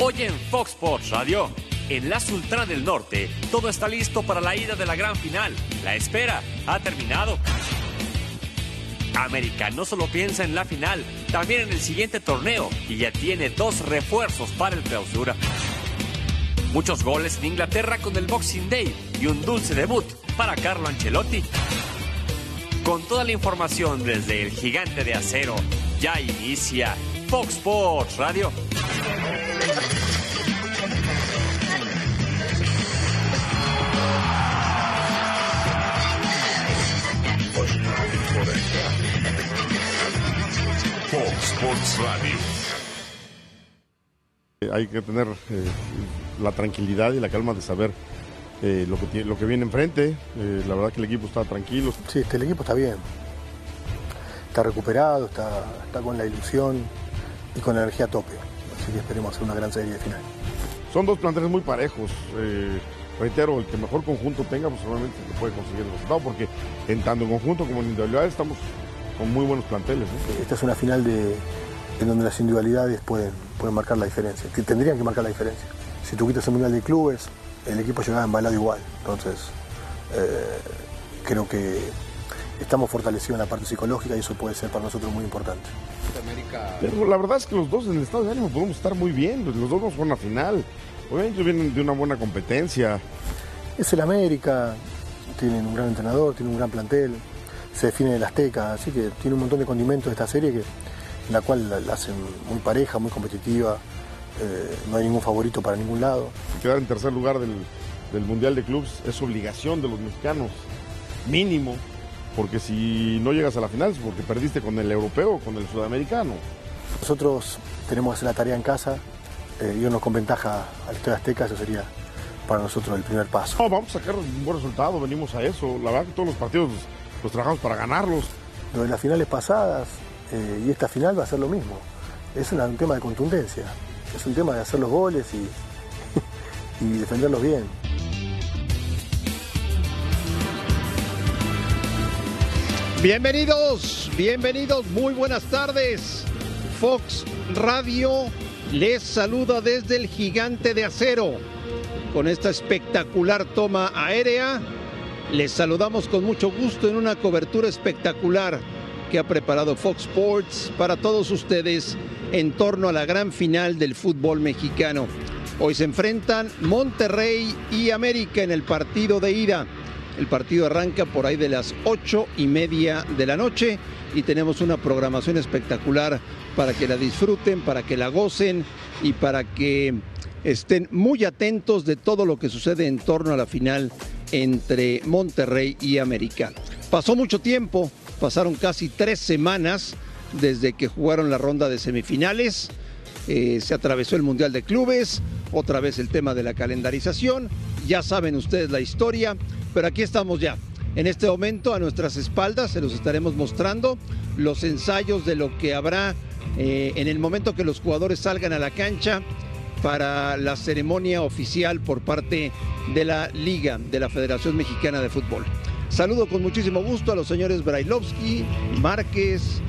Hoy en Fox Sports Radio, en la Sultana del Norte, todo está listo para la ida de la gran final. La espera ha terminado. América no solo piensa en la final, también en el siguiente torneo y ya tiene dos refuerzos para el clausura. Muchos goles en Inglaterra con el Boxing Day y un dulce debut para Carlo Ancelotti. Con toda la información desde el gigante de acero, ya inicia Fox Sports Radio. Sports Radio. Hay que tener eh, la tranquilidad y la calma de saber eh, lo, que tiene- lo que viene enfrente. Eh, la verdad que el equipo está tranquilo. Sí, este, el equipo está bien. Está recuperado, está, está con la ilusión y con la energía a tope. Así que esperemos hacer una gran serie de final. Son dos planteles muy parejos. Eh, reitero, el que mejor conjunto tenga, pues solamente se puede conseguir el resultado, porque en tanto en conjunto como en individualidad estamos con muy buenos planteles. ¿no? Esta es una final de, en donde las individualidades pueden, pueden marcar la diferencia. que Tendrían que marcar la diferencia. Si tú quitas el Mundial de Clubes, el equipo llegaba embalado igual. Entonces, eh, creo que estamos fortalecidos en la parte psicológica y eso puede ser para nosotros muy importante. Pero la verdad es que los dos en el estado de ánimo podemos estar muy bien. Los dos nos fueron a final. Obviamente vienen de una buena competencia. Es el América, tienen un gran entrenador, tienen un gran plantel, se define el Azteca, así que tiene un montón de condimentos esta serie que, en la cual la, la hacen muy pareja, muy competitiva, eh, no hay ningún favorito para ningún lado. Quedar en tercer lugar del, del Mundial de Clubs es obligación de los mexicanos, mínimo. Porque si no llegas a la final es porque perdiste con el europeo o con el sudamericano. Nosotros tenemos que hacer la tarea en casa, eh, irnos con ventaja al Estadio Azteca, eso sería para nosotros el primer paso. No, vamos a sacar un buen resultado, venimos a eso. La verdad que todos los partidos los, los trabajamos para ganarlos. Lo de las finales pasadas eh, y esta final va a ser lo mismo. Es una- un tema de contundencia, es un tema de hacer los goles y, y defenderlos bien. Bienvenidos, bienvenidos, muy buenas tardes. Fox Radio les saluda desde el gigante de acero. Con esta espectacular toma aérea, les saludamos con mucho gusto en una cobertura espectacular que ha preparado Fox Sports para todos ustedes en torno a la gran final del fútbol mexicano. Hoy se enfrentan Monterrey y América en el partido de ida. El partido arranca por ahí de las ocho y media de la noche y tenemos una programación espectacular para que la disfruten, para que la gocen y para que estén muy atentos de todo lo que sucede en torno a la final entre Monterrey y América. Pasó mucho tiempo, pasaron casi tres semanas desde que jugaron la ronda de semifinales. Eh, se atravesó el Mundial de Clubes, otra vez el tema de la calendarización, ya saben ustedes la historia, pero aquí estamos ya. En este momento a nuestras espaldas se los estaremos mostrando los ensayos de lo que habrá eh, en el momento que los jugadores salgan a la cancha para la ceremonia oficial por parte de la Liga de la Federación Mexicana de Fútbol. Saludo con muchísimo gusto a los señores Brailovsky, Márquez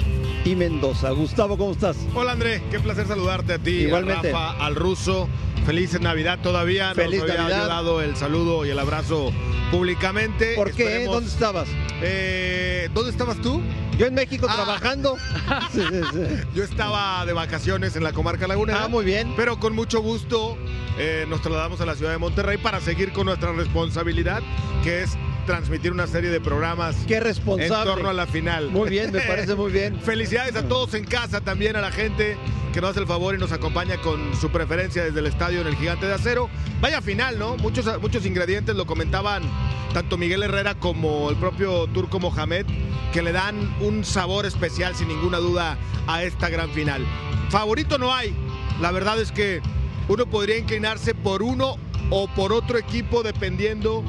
y Mendoza. Gustavo, ¿cómo estás? Hola André, qué placer saludarte a ti, Igualmente. a Rafa, al ruso. Feliz Navidad todavía. Feliz Nos había Navidad. ayudado el saludo y el abrazo públicamente. ¿Por qué? Esperemos- ¿Dónde estabas? Eh, ¿Dónde estabas tú? Yo en México Ah. trabajando. Sí, sí, sí. Yo estaba de vacaciones en la comarca lagunera. Ah, muy bien. Pero con mucho gusto eh, nos trasladamos a la ciudad de Monterrey para seguir con nuestra responsabilidad, que es transmitir una serie de programas Qué en responsable. torno a la final. Muy bien, me parece muy bien. Felicidades a todos en casa, también a la gente que nos hace el favor y nos acompaña con su preferencia desde el estadio en el Gigante de Acero. Vaya final, ¿no? Muchos, muchos ingredientes lo comentaban tanto Miguel Herrera como el propio Turco Mohamed, que le dan un sabor especial sin ninguna duda a esta gran final. Favorito no hay. La verdad es que uno podría inclinarse por uno o por otro equipo dependiendo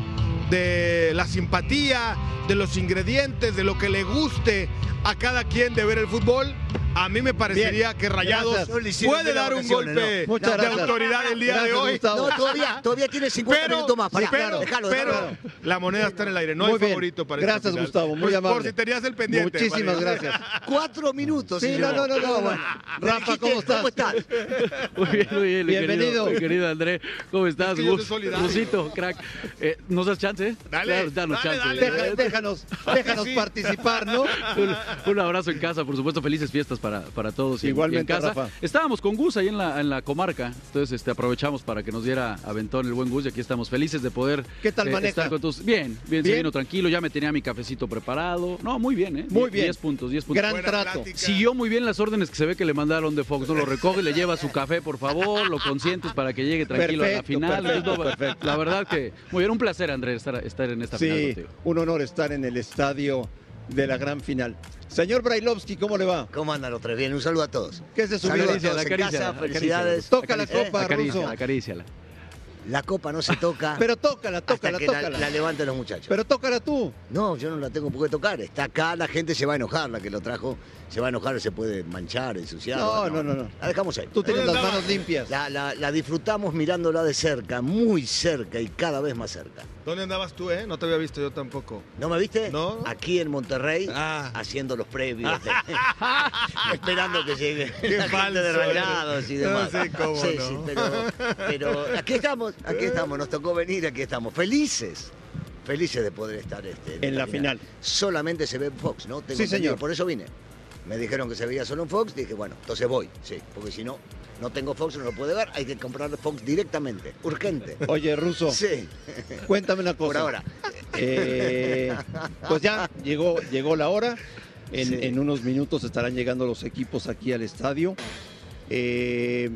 de la simpatía, de los ingredientes, de lo que le guste a cada quien de ver el fútbol. A mí me parecería Bien, que Rayados gracias. Puede dar un golpe no. De gracias. autoridad el día de hoy. Gustavo. No, todavía, todavía tiene 50 Pero, minutos más. Pará, pero, déjalo, pero la moneda está en el aire, no Muy hay bien. favorito para Gracias. Gustavo, muy Pues, amable. Por si tenías el pendiente. Muchísimas gracias. Cuatro minutos. Sí, señor. no, no, no, no. bueno. Rafa, ¿cómo estás? ¿Cómo estás? Muy bien, muy bien. Bienvenido. Querido, mi querido André, ¿cómo estás? Es que yo soy Gus? solidario. Rusito, crack. Eh, ¿Nos das chance? eh? Dale, Claro, danos dale, chance. dale. Déjanos, déjanos Sí. participar, ¿no? Un, un abrazo en casa, por supuesto, felices fiestas para, para todos. y en- Igualmente, y en casa. Rafa. Estábamos con Gus ahí en la, en la comarca, entonces este, aprovechamos para que nos diera aventón el buen Gus y aquí estamos felices de poder ¿Qué tal eh, maneja? estar con todos. Bien, bien, se ¿Bien? vino tranquilo, ya me tenía mi cafecito preparado. No, muy bien, ¿eh? Muy bien. 10 puntos, 10 puntos. Gran Buena trato. plática. Siguió muy bien las órdenes que se ve que le mandaron de Fox, ¿no? Lo recoge, le lleva su café, por favor, lo consientes para que llegue tranquilo a la final. perfecto, No, perfecto. La verdad que, muy bien, un placer, Andrés, estar, estar en esta final Sí, contigo. un honor estar en el estadio de la gran final. Señor Brailovsky, ¿cómo le va? ¿Cómo andan los tres? Bien, un saludo a todos. ¿Qué se subió? a Acaricia, todos la en acaricia, casa, la felicidades. Toca la copa, Acaríciala, Ruso. acaríciala. La copa no se toca Pero tócala, hasta tócala, que la, tócala. la levanten los muchachos. Pero tócala tú. No, yo no la tengo por qué tocar. Está acá, la gente se va a enojar, la que lo trajo. Se va a enojar, se puede manchar, ensuciar. No, no, no, no. La dejamos ahí. Tú tienes las manos limpias. La, la- la disfrutamos mirándola de cerca, muy cerca y cada vez más cerca. ¿Dónde andabas tú, eh? No te había visto yo tampoco. ¿No me viste? No. Aquí en Monterrey, Ah. haciendo los previos. esperando que llegue Qué la falso de eres. Rayados y demás. No sé cómo sí, no. sí, pero, pero aquí estamos, aquí estamos. Nos tocó venir, aquí estamos. Felices. Felices de poder estar este, En la final. Solamente se ve en Fox, ¿no? Tengo Sí, entendido, señor. Por eso vine. Me dijeron que se veía solo en Fox, dije, bueno, entonces voy, sí, porque si no, no tengo Fox, no lo puede ver, hay que comprar Fox directamente, urgente. Oye, Ruso, Sí, cuéntame una cosa. por ahora. Eh, pues ya llegó, llegó la hora. En, Sí. en unos minutos estarán llegando los equipos aquí al estadio. Eh,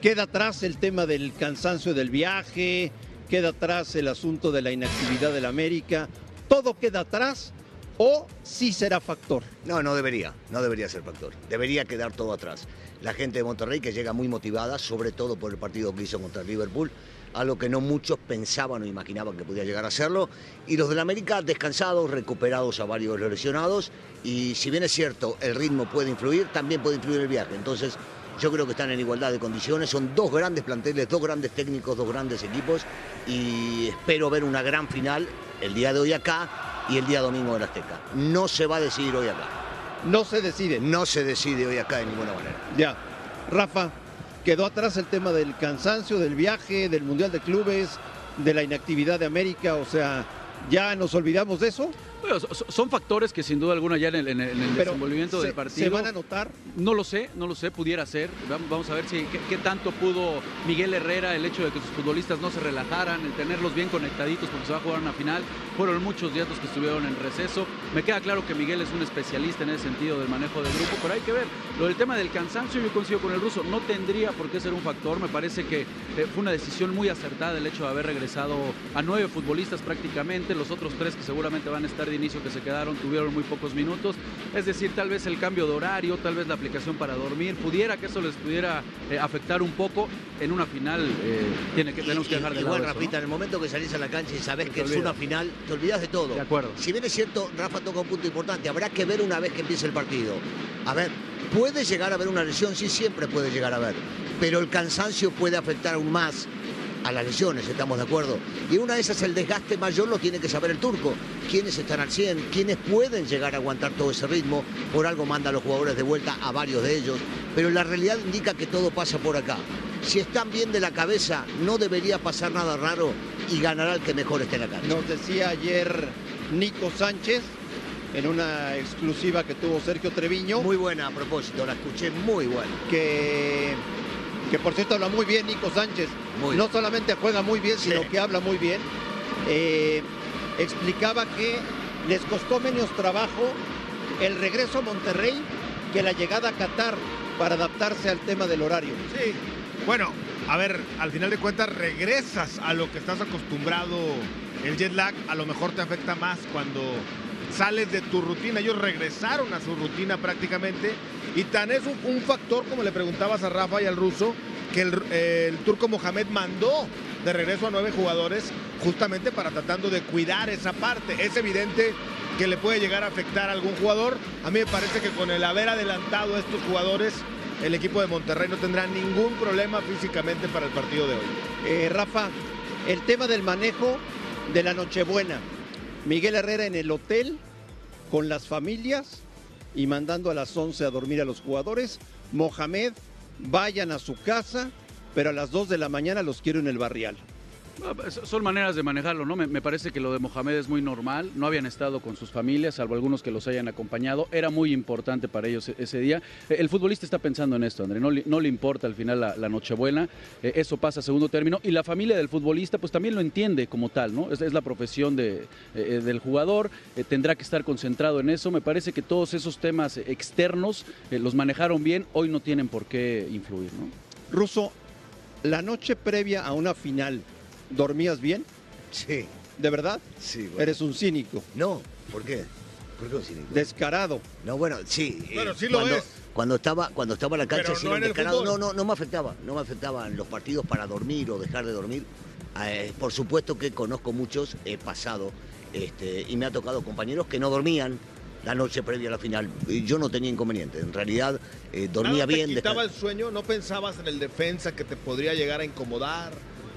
queda atrás el tema del cansancio del viaje, queda atrás el asunto de la inactividad del América. ¿Todo queda atrás o sí será factor? No, no debería, no debería ser factor. Debería quedar todo atrás. La gente de Monterrey que llega muy motivada, sobre todo por el partido que hizo contra Liverpool, algo que no muchos pensaban o imaginaban que podía llegar a hacerlo. Y los del América descansados, recuperados a varios lesionados. Y si bien es cierto, el ritmo puede influir, también puede influir el viaje. Entonces, yo creo que están en igualdad de condiciones. Son dos grandes planteles, dos grandes técnicos, dos grandes equipos. Y espero ver una gran final el día de hoy acá y el día domingo en la Azteca. No se va a decidir hoy acá. No se decide. No se decide hoy acá de ninguna manera. Ya. Rafa, quedó atrás el tema del cansancio, del viaje, del Mundial de Clubes, de la inactividad de América. O sea, ¿ya nos olvidamos de eso? Bueno, so- so- son factores que sin duda alguna ya en el, en desenvolvimiento se, del partido. ¿Se van a notar? No lo sé, no lo sé, pudiera ser. Vam- Vamos a ver si qué, qué tanto pudo Miguel Herrera el hecho de que sus futbolistas no se relajaran, el tenerlos bien conectaditos porque se va a jugar una final. Fueron muchos días los que estuvieron en receso. Me queda claro que Miguel es un especialista en ese sentido del manejo del grupo, pero hay que ver. Lo del tema del cansancio, yo coincido con el ruso, no tendría por qué ser un factor. Me parece que eh, fue una decisión muy acertada el hecho de haber regresado a nueve futbolistas prácticamente. Los otros tres que seguramente van a estar de inicio que se quedaron tuvieron muy pocos minutos. Es decir, tal vez el cambio de horario, tal vez la aplicación para dormir, pudiera que eso les pudiera eh, afectar un poco. En una final eh, tiene que, tenemos que dejar de lado Igual, eso, ¿no? Rafita, en el momento que salís a la cancha y sabés Se que te es una final, te olvidas de todo. De acuerdo. Si bien es cierto, Rafa toca un punto importante, habrá que ver una vez que empiece el partido. A ver, puede llegar a haber una lesión, sí, siempre puede llegar a haber, pero el cansancio puede afectar aún más a las lesiones, estamos de acuerdo. Y una de esas, el desgaste mayor lo tiene que saber el turco. Quiénes están al 100, quiénes pueden llegar a aguantar todo ese ritmo. Por algo manda a los jugadores de vuelta a varios de ellos. Pero la realidad indica que todo pasa por acá. Si están bien de la cabeza, no debería pasar nada raro y ganará el que mejor esté en la cancha. Nos decía ayer Nico Sánchez en una exclusiva que tuvo Sergio Treviño, Muy buena a propósito, la escuché muy buena. que, que por cierto habla muy bien Nico Sánchez. Muy no bien. solamente juega muy bien, sino Sí. que habla muy bien. Eh, explicaba que les costó menos trabajo el regreso a Monterrey que la llegada a Qatar para adaptarse al tema del horario. Sí. Bueno, a ver, al final de cuentas regresas a lo que estás acostumbrado. El jet lag a lo mejor te afecta más cuando sales de tu rutina. Ellos regresaron a su rutina prácticamente. Y tan es un, factor, como le preguntabas a Rafa y al ruso, que el, el turco Mohamed mandó de regreso a nueve jugadores justamente para tratando de cuidar esa parte. Es evidente que le puede llegar a afectar a algún jugador. A mí me parece que con el haber adelantado a estos jugadores, el equipo de Monterrey no tendrá ningún problema físicamente para el partido de hoy. Eh, Rafa, el tema del manejo de la Nochebuena. Miguel Herrera en el hotel con las familias y mandando a las 11 a dormir a los jugadores. Mohamed, vayan a su casa, pero a las 2 de la mañana los quiero en el barrial. Ah, pues, Son maneras de manejarlo, ¿no? Me, parece que lo de Mohamed es muy normal. No habían estado con sus familias, salvo algunos que los hayan acompañado. Era muy importante para ellos e- ese día. Eh, El futbolista está pensando en esto, André. No, le- importa al final la, la Nochebuena. Eh, eso pasa a segundo término. Y la familia del futbolista, pues también lo entiende como tal, ¿no? Es, la profesión de, del jugador. tendrá que estar concentrado en eso. Me parece que todos esos temas externos los manejaron bien. Hoy no tienen por qué influir, ¿no? Ruso, la noche previa a una final, ¿dormías bien? Sí, ¿De verdad? sí. bueno. Eres un cínico, No, ¿por qué? ¿Por qué un cínico? descarado. No, bueno, sí. eh, Bueno, sí lo cuando, es. Cuando estaba, cuando estaba en la cancha, sí no era descarado. No, no, no me afectaba. No me afectaban los partidos para dormir o dejar de dormir. Eh, por supuesto que conozco muchos, he pasado, este, y me ha tocado compañeros que no dormían la noche previa a la final. Y yo no tenía inconveniente. En realidad, eh, dormía ¿Nada bien. ¿Te quitaba el sueño? ¿No pensabas en el defensa que te podría llegar a incomodar?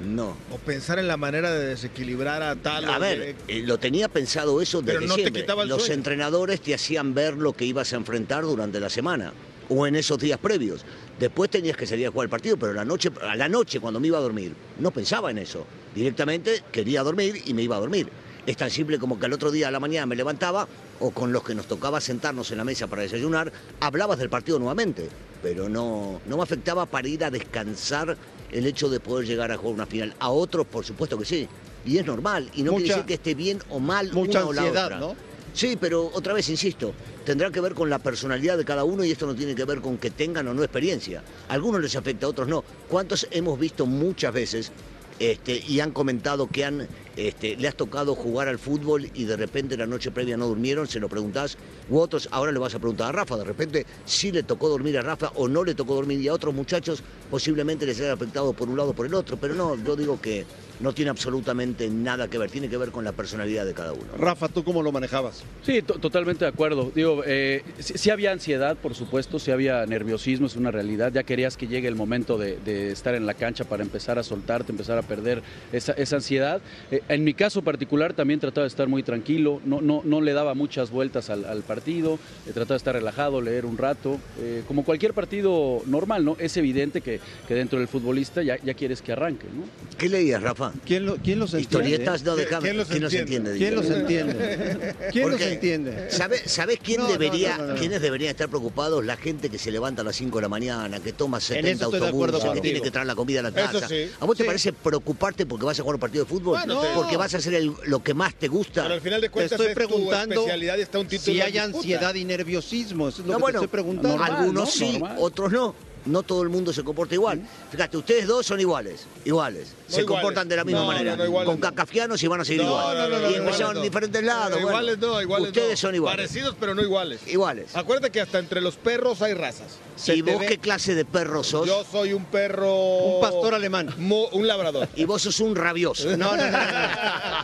No. ¿O pensar en la manera de desequilibrar a tal? A ver, de- eh, lo tenía pensado eso Pero desde no te siempre. quitaba el Los sueño. entrenadores te hacían ver lo que ibas a enfrentar durante la semana o en esos días previos. Después tenías que salir a jugar el partido, pero la noche, a la noche cuando me iba a dormir, no pensaba en eso. Directamente quería dormir y me iba a dormir. Es tan simple como que al otro día a la mañana me levantaba o con los que nos tocaba sentarnos en la mesa para desayunar, hablabas del partido nuevamente, pero no, no me afectaba para ir a descansar el hecho de poder llegar a jugar una final. A otros, por supuesto que sí. Y es normal, y no Mucha- quiere decir que esté bien o mal mucha una o la ansiedad, otra. ¿no? Sí, pero otra vez insisto, tendrá que ver con la personalidad de cada uno y esto no tiene que ver con que tengan o no experiencia. A algunos les afecta, a otros no. ¿Cuántos hemos visto muchas veces este, y han comentado que han, este, le has tocado jugar al fútbol y de repente la noche previa no durmieron? Se lo preguntás. U otros, ahora le vas a preguntar a Rafa, de repente sí le tocó dormir a Rafa o no le tocó dormir y a otros muchachos posiblemente les haya afectado por un lado o por el otro. Pero no, yo digo que no tiene absolutamente nada que ver, tiene que ver con la personalidad de cada uno. Rafa, ¿tú cómo lo manejabas? Sí, to- totalmente de acuerdo. Digo, eh, sí, sí había ansiedad, por supuesto, sí había nerviosismo, es una realidad. Ya querías que llegue el momento de, de estar en la cancha para empezar a soltarte, empezar a perder esa, esa ansiedad. Eh, en mi caso particular también trataba de estar muy tranquilo, no, no, no le daba muchas vueltas al, al partido, eh, trataba de estar relajado, leer un rato, eh, como cualquier partido normal, ¿no? Es evidente que, que dentro del futbolista ya, ya quieres que arranque, ¿no? ¿Qué leías, Rafa? ¿Quién, lo, quién los entiende? Historietas, no, ¿Quién- déjame. quién los ¿Quién los entiende? entiende? ¿Quién los entiende? ¿Quién los entiende? ¿Sabes sabe quién No, no, debería, no, no, no. quiénes deberían estar preocupados? La gente que se levanta a las 5 de la mañana, que toma 70 eso estoy de acuerdo autobuses, que contigo. tiene que traer la comida a la Eso casa. sí. ¿A vos te parece preocuparte porque vas a jugar un partido de fútbol? Bueno. Porque vas a hacer el- lo que más te gusta. Pero al final de Te cuentas estoy es tu preguntando especialidad y está un título si hay disputa. ansiedad y nerviosismo. Eso es lo No, que bueno, te estoy preguntando. normal, Algunos ¿no? sí, Normal. otros no. No todo el mundo se comporta igual. Fíjate, ustedes dos son iguales, iguales. No se comportan de la misma No, manera. no, no, iguales Con no. cacafianos y van a seguir No, igual. no, no, no, y no, empezaron iguales en diferentes lados. Bueno. iguales no, iguales Ustedes no. son iguales. Parecidos, pero no iguales. Iguales. Acuérdate que hasta entre los perros hay razas. Se ¿Y vos ve- qué clase de perro sos? Yo soy un perro. Un pastor alemán. Mo- un labrador. Y vos sos un rabioso. No, no, no.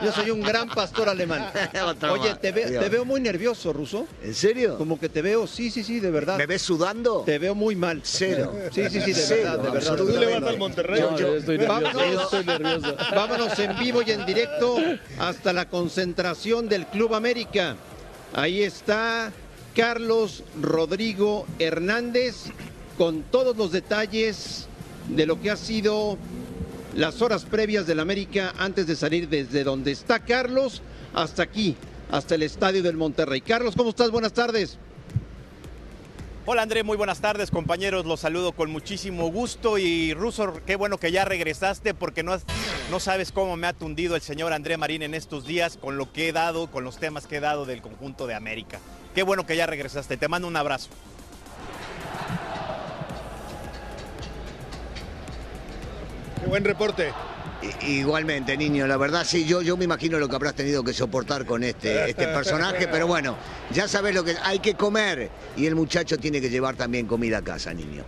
Yo soy un gran pastor alemán. Oye, te, ve- Dios. te veo muy nervioso, Ruso. ¿En serio? Como que te veo, sí, sí, sí, de verdad. ¿Me ves sudando? Te veo muy mal. Cero. Sí, sí, sí, de Cero, verdad, de verdad. absolutamente. Tú le vas al Monterrey. No, yo estoy nervioso, Vámonos en vivo y en directo hasta la concentración del Club América. Ahí está Carlos Rodrigo Hernández con todos los detalles de lo que ha sido las horas previas del América antes de salir desde donde está Carlos hasta aquí, hasta el estadio del Monterrey. Carlos, ¿cómo estás? Buenas tardes. Hola André, muy buenas tardes compañeros, los saludo con muchísimo gusto y Russo, qué bueno que ya regresaste porque no, no sabes cómo me ha tundido el señor André Marín en estos días con lo que he dado, con los temas que he dado del conjunto de América. Qué bueno que ya regresaste, te mando un abrazo. Qué buen reporte. Igualmente, niño, la verdad sí, yo, yo me imagino lo que habrás tenido que soportar con este, este personaje, pero bueno, ya sabes lo que hay que comer y el muchacho tiene que llevar también comida a casa, niño.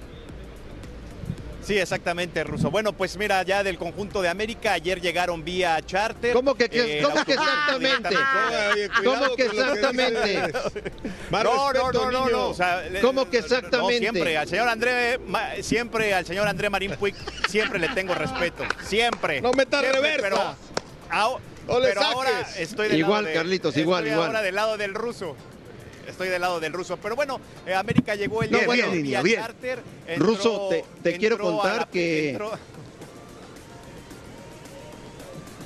Sí, exactamente, Ruso. Bueno, pues mira, ya del conjunto de América, ayer llegaron vía charter. ¿Cómo que, que- Eh, cómo que exactamente? Cuidado ¿Cómo que con lo que exactamente? No, no, no, no, no, o sea, ¿Cómo que no, exactamente? siempre al señor André, siempre al señor André Marín Puig, siempre le tengo respeto, siempre. No metas Siempre, reversa. Pero, No pero ahora estoy del Igual, lado de- Carlitos, estoy igual, igual. ahora del lado del ruso. Estoy del lado del ruso. Pero bueno, eh, América llegó el No, día bueno, niño, bien. charter. Ruso, te- te quiero entró contar la- que- entró-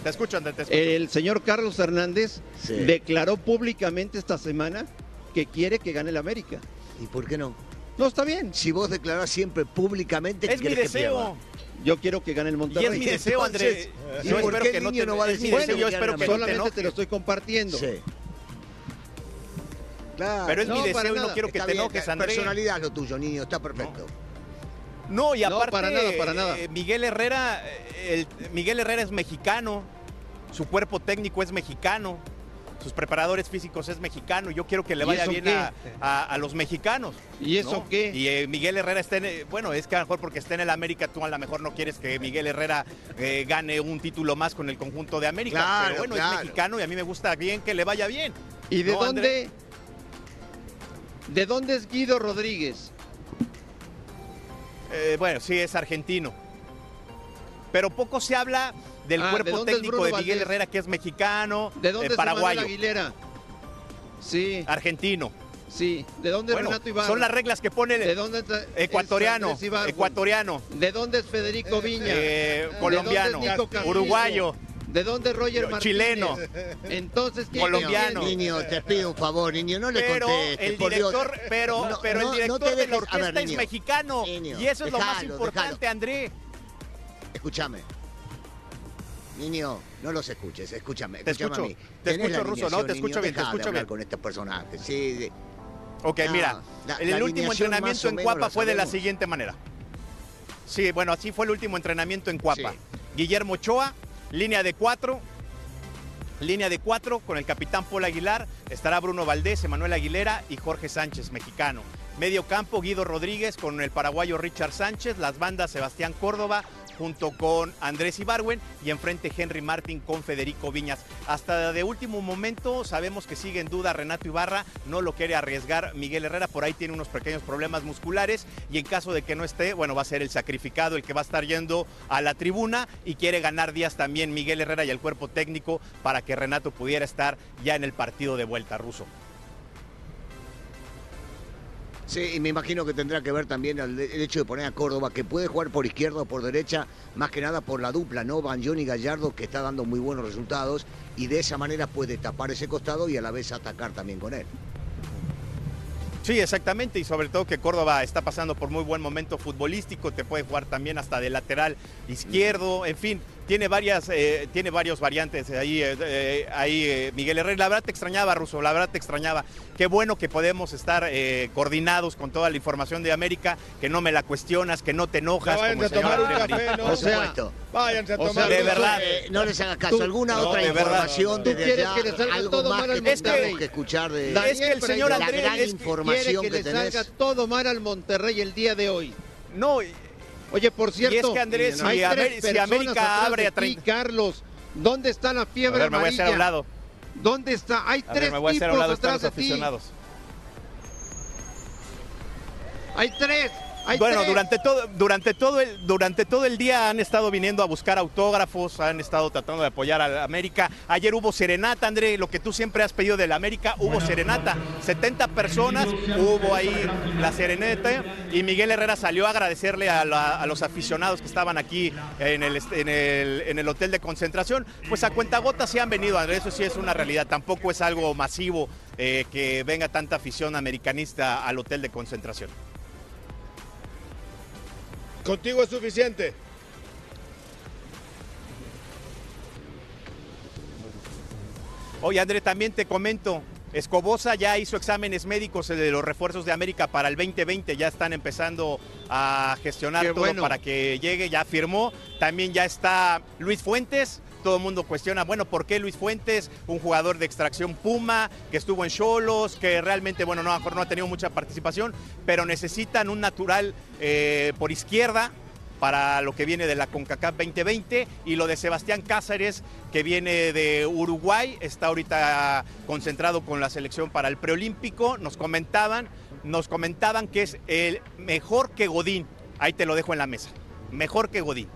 Te escucho, André, te escucho. El señor Carlos Hernández Sí. declaró públicamente esta semana que quiere que gane el América. ¿Y por qué no? No, está bien. Si vos declarás siempre públicamente que es mi que deseo. pierda. Yo quiero que gane el Y Monterrey. es mi deseo, André. Entonces, ¿y Yo espero que no te, no va a mi decir deseo, eso yo espero que no te Solamente te lo estoy compartiendo. Sí. Claro. Pero es No, mi deseo y no quiero que te bien, enojes, André. Personalidad lo tuyo, niño, está perfecto. No, y No, aparte, para nada, para nada. eh, Miguel Herrera, eh, el- Miguel Herrera es mexicano, su cuerpo técnico es mexicano, sus preparadores físicos es mexicano. y Yo quiero que le ¿Y vaya bien a, a- a los mexicanos. ¿Y eso ¿no? qué? Y eh, Miguel Herrera está en, eh, bueno, es que a lo mejor porque está en el América, tú a lo mejor no quieres que Miguel Herrera eh, gane un título más con el conjunto de América. Claro, pero bueno, claro. es mexicano y a mí me gusta bien que le vaya bien. ¿Y de ¿No, André? ¿De dónde es Guido Rodríguez? Eh, bueno, sí, es argentino. Pero poco se habla del Ah, ¿de cuerpo técnico de Miguel Valdés? Herrera, que es mexicano, ¿De dónde eh, es paraguayo, Aguilera? Sí, argentino. sí. ¿De dónde es Bueno, Renato Ibarra? son las reglas que pone ¿De dónde ecuatoriano, ecuatoriano, ¿De dónde es Federico Viña? eh, ¿De colombiano, uruguayo, ¿De dónde Roger Martínez? chileno. Entonces, ¿quién Colombiano. quién? Niño, te pido un favor, niño, no le Pero contestes, el por Dios. director, pero, No, pero no, el no director te de la orquesta ver, es niño. mexicano Niño, y eso es lo más importante. André. Escúchame. Niño, no los escuches, escúchame. Te escucho, a mí. te Tenés escucho, Ruso, no, te escucho niño, bien, te escucho bien. con este personaje. Sí, sí. Ok, No, mira, la- el la último entrenamiento en Cuapa fue de la siguiente manera. Sí, bueno, así fue el último entrenamiento en Cuapa. Sí. Guillermo Ochoa, línea de cuatro, línea de cuatro con el capitán Paul Aguilar, estará Bruno Valdés, Emanuel Aguilera y Jorge Sánchez, mexicano. Medio campo, Guido Rodríguez con el paraguayo Richard Sánchez, las bandas Sebastián Córdoba junto con Andrés Ibarwen y enfrente Henry Martin con Federico Viñas. Hasta de último momento sabemos que sigue en duda Renato Ibarra, no lo quiere arriesgar Miguel Herrera, por ahí tiene unos pequeños problemas musculares y en caso de que no esté, bueno, va a ser el sacrificado el que va a estar yendo a la tribuna y quiere ganar días también Miguel Herrera y el cuerpo técnico para que Renato pudiera estar ya en el partido de vuelta ruso. Sí, y me imagino que tendrá que ver también el, hecho de poner a Córdoba, que puede jugar por izquierda o por derecha, más que nada por la dupla, ¿no? Banjón y Gallardo, que está dando muy buenos resultados, y de esa manera puede tapar ese costado y a la vez atacar también con él. Sí, exactamente, y sobre todo que Córdoba está pasando por muy buen momento futbolístico, te puede jugar también hasta de lateral izquierdo, en fin, tiene varias, eh, tiene varios variantes ahí, eh, eh, ahí eh, Miguel Herrera. La verdad te extrañaba, Russo, la verdad te extrañaba. Qué bueno que podemos estar eh, coordinados con toda la información de América, que no me la cuestionas, que no te enojas. Ya como el váyanse a señor tomar O sea. Váyanse a o de verdad. Eh, no les hagas caso. Tú- ¿Alguna no, otra de verdad. información Tú desde quieres allá? que le salga Algo todo más mal al que Monterrey. tenemos que escuchar de Daniel Es que el señor Andrés la gran es- quiere información que, que, le tenés. salga todo mal al Monterrey el día de hoy. No, Oye, por cierto, Y es que, Andrés, hay si tres si América abre a ti, 30 Carlos, ¿dónde está la a fiebre ver, me voy a hacer a un lado. ¿Dónde está? Hay A tres ver, me voy a hacer a un tipos lado, están atrás de ti. Hay tres. Hay bueno, tres. durante todo, durante, todo el, durante todo el día han estado viniendo a buscar autógrafos, han estado tratando de apoyar a la América. Ayer hubo serenata, André, lo que tú siempre has pedido de la América, hubo serenata. 70 personas, hubo ahí la serenata y Miguel Herrera salió a agradecerle a, la- a los aficionados que estaban aquí en el, en, el, en el hotel de concentración. Pues a cuentagotas sí han venido, André, eso sí es una realidad. Tampoco es algo masivo eh, que venga tanta afición americanista al hotel de concentración. Contigo es suficiente. Oye, André, también te comento, Escobosa ya hizo exámenes médicos de los refuerzos de América para el 2020, ya están empezando a gestionar Qué todo bueno. para que llegue, ya firmó. También ya está Luis Fuentes. Todo el mundo cuestiona, bueno, ¿por qué Luis Fuentes, un jugador de extracción Puma, que estuvo en Cholos, que realmente, bueno, no, ha tenido mucha participación, pero necesitan un natural eh, por izquierda, para lo que viene de la CONCACAF 2020 y lo de Sebastián Cáceres que viene de Uruguay, está ahorita concentrado con la selección para el preolímpico, nos comentaban, nos comentaban que es el mejor que Godín. Ahí te lo dejo en la mesa. Mejor que Godín.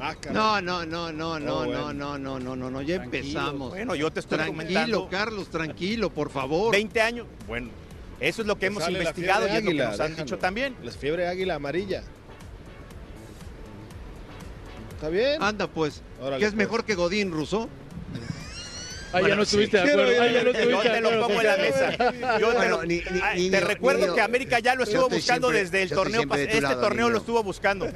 Ah. No, no, no, no, no, Oh, bueno. no, no, no, no, no, ya empezamos. Bueno, yo te estoy Tranquilo, comentando. Carlos, tranquilo, por favor. 20 años. Bueno, eso es lo que hemos investigado y es lo que nos han déjalo. dicho también. La fiebre águila amarilla. ¿Está bien? Anda, pues. Órale, ¿Qué es pues. mejor que Godín, Ruso? Ahí ya no estuviste de Quiero acuerdo. Ahí ya no estuviste Yo de te lo pongo en la mesa. Yo te, Bueno, lo- ni- ni- Ay, ni- te ni- recuerdo ni- que América ya lo yo estuvo buscando siempre- desde el yo estoy torneo siempre de pas- tu Este lado, torneo lo estuvo buscando.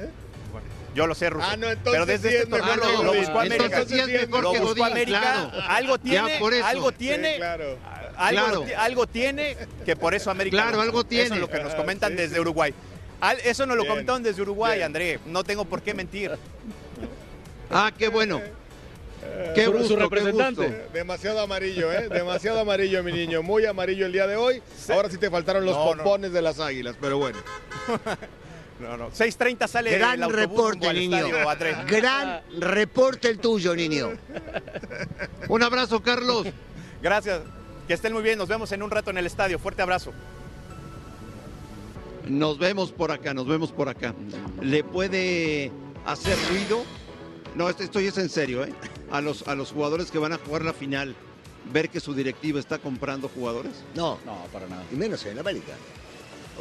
Yo lo sé, Ruso. Ah, no, entonces Pero desde sí este torneo que lo, lo Godín. buscó América. Entonces sí es mejor lo que buscó Godín, América. claro. Algo tiene, por eso. algo Sí, tiene, claro. algo, Claro. algo tiene que por eso América. Claro, lo- algo Eso tiene. es lo que nos Ah, comentan sí, desde sí. Uruguay. Al- Eso nos lo Bien. comentaron desde Uruguay, Bien. André. No tengo por qué mentir. Ah, qué bueno. Qué Su- su gusto, qué representante. gusto. Demasiado amarillo, ¿eh? Demasiado amarillo, mi niño. Muy amarillo el día de hoy. Ahora sí te faltaron los No, no. pompones de las águilas, pero bueno. No, no. 6.30 sale Gran el autobús reporte, al niño. estadio. Gran reporte el tuyo, niño. Un abrazo, Carlos. Gracias. Que estén muy bien. Nos vemos en un rato en el estadio. Fuerte abrazo. Nos vemos por acá, nos vemos por acá. ¿Le puede hacer ruido? No, esto, esto ya es en serio, ¿eh? A los, a los jugadores que van a jugar la final, ver que su directiva está comprando jugadores. No, No, para nada. y menos en América.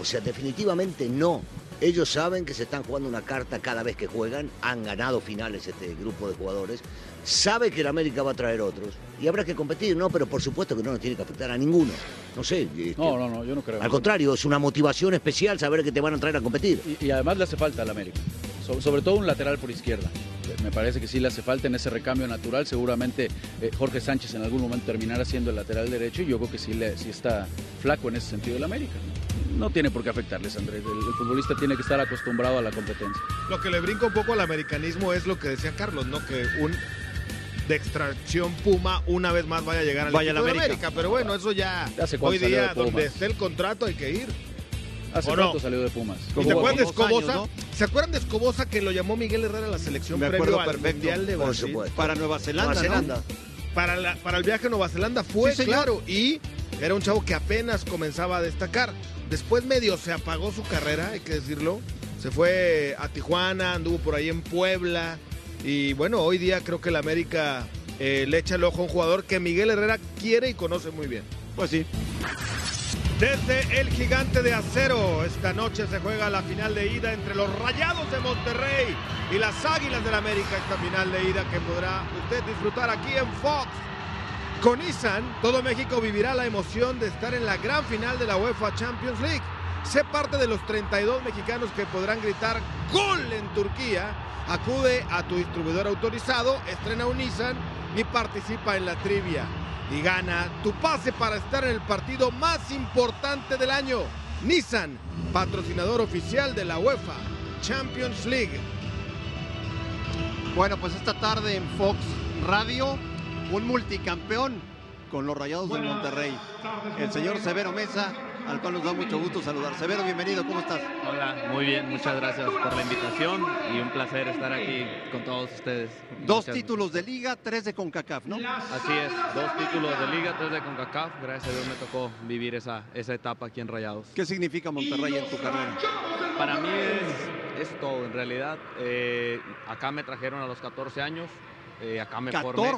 O sea, definitivamente no. Ellos saben que se están jugando una carta cada vez que juegan. Han ganado finales este grupo de jugadores. Sabe que el América va a traer otros. Y habrá que competir, ¿no? Pero por supuesto que no nos tiene que afectar a ninguno. No sé. este, No, no, no, yo no creo. Al contrario, es una motivación especial saber que te van a traer a competir. Y, y además le hace falta al América. So- sobre todo un lateral por izquierda. Me parece que sí le hace falta en ese recambio natural. Seguramente eh, Jorge Sánchez en algún momento terminará siendo el lateral derecho y yo creo que sí, le, sí está flaco en ese sentido el América. No tiene por qué afectarles, Andrés. El, el futbolista tiene que estar acostumbrado a la competencia. Lo que le brinca un poco al americanismo es lo que decía Carlos, ¿no? Que un de extracción Puma una vez más vaya a llegar al Vaya equipo a la de América. Pero bueno, eso ya Ya hace hoy día donde esté el contrato hay que ir. Hace ¿O no? cuánto salió de Pumas. ¿Y Como ¿Se acuerdan de años, Escobosa? ¿no? ¿Se acuerdan de Escobosa que lo llamó Miguel Herrera a la selección Me previo acuerdo al perfecto. Mundial de Brasil? Para Nueva Zelanda, Nueva ¿no? Zelanda. Para, la- para el viaje a Nueva Zelanda fue, Sí, claro, y era un chavo que apenas comenzaba a destacar. Después medio se apagó su carrera, hay que decirlo. Se fue a Tijuana, anduvo por ahí en Puebla. Y bueno, hoy día creo que el América eh, le echa el ojo a un jugador que Miguel Herrera quiere y conoce muy bien. Pues sí. Desde el gigante de acero, esta noche se juega la final de ida entre los Rayados de Monterrey y las Águilas del América. Esta final de ida que podrá usted disfrutar aquí en Fox. Con Nissan, todo México vivirá la emoción de estar en la gran final de la UEFA Champions League. Sé parte de los 32 mexicanos que podrán gritar gol en Turquía. Acude a tu distribuidor autorizado, estrena un Nissan y participa en la trivia. Y gana tu pase para estar en el partido más importante del año. Nissan, patrocinador oficial de la UEFA Champions League. Bueno, pues esta tarde en Fox Radio, un multicampeón con los Rayados del Monterrey. El señor Severo Mesa, al cual nos da mucho gusto saludar. Severo, bienvenido, ¿cómo estás? Hola, muy bien, muchas gracias por la invitación y un placer estar aquí con todos ustedes. Dos Muchas- títulos de liga, tres de CONCACAF, ¿no? Así es, dos títulos de liga, tres de CONCACAF. Gracias a Dios me tocó vivir esa, esa etapa aquí en Rayados. ¿Qué significa Monterrey en tu carrera? Para mí es, es todo, en realidad. Eh, acá me trajeron a los 14 años, eh, acá me formé.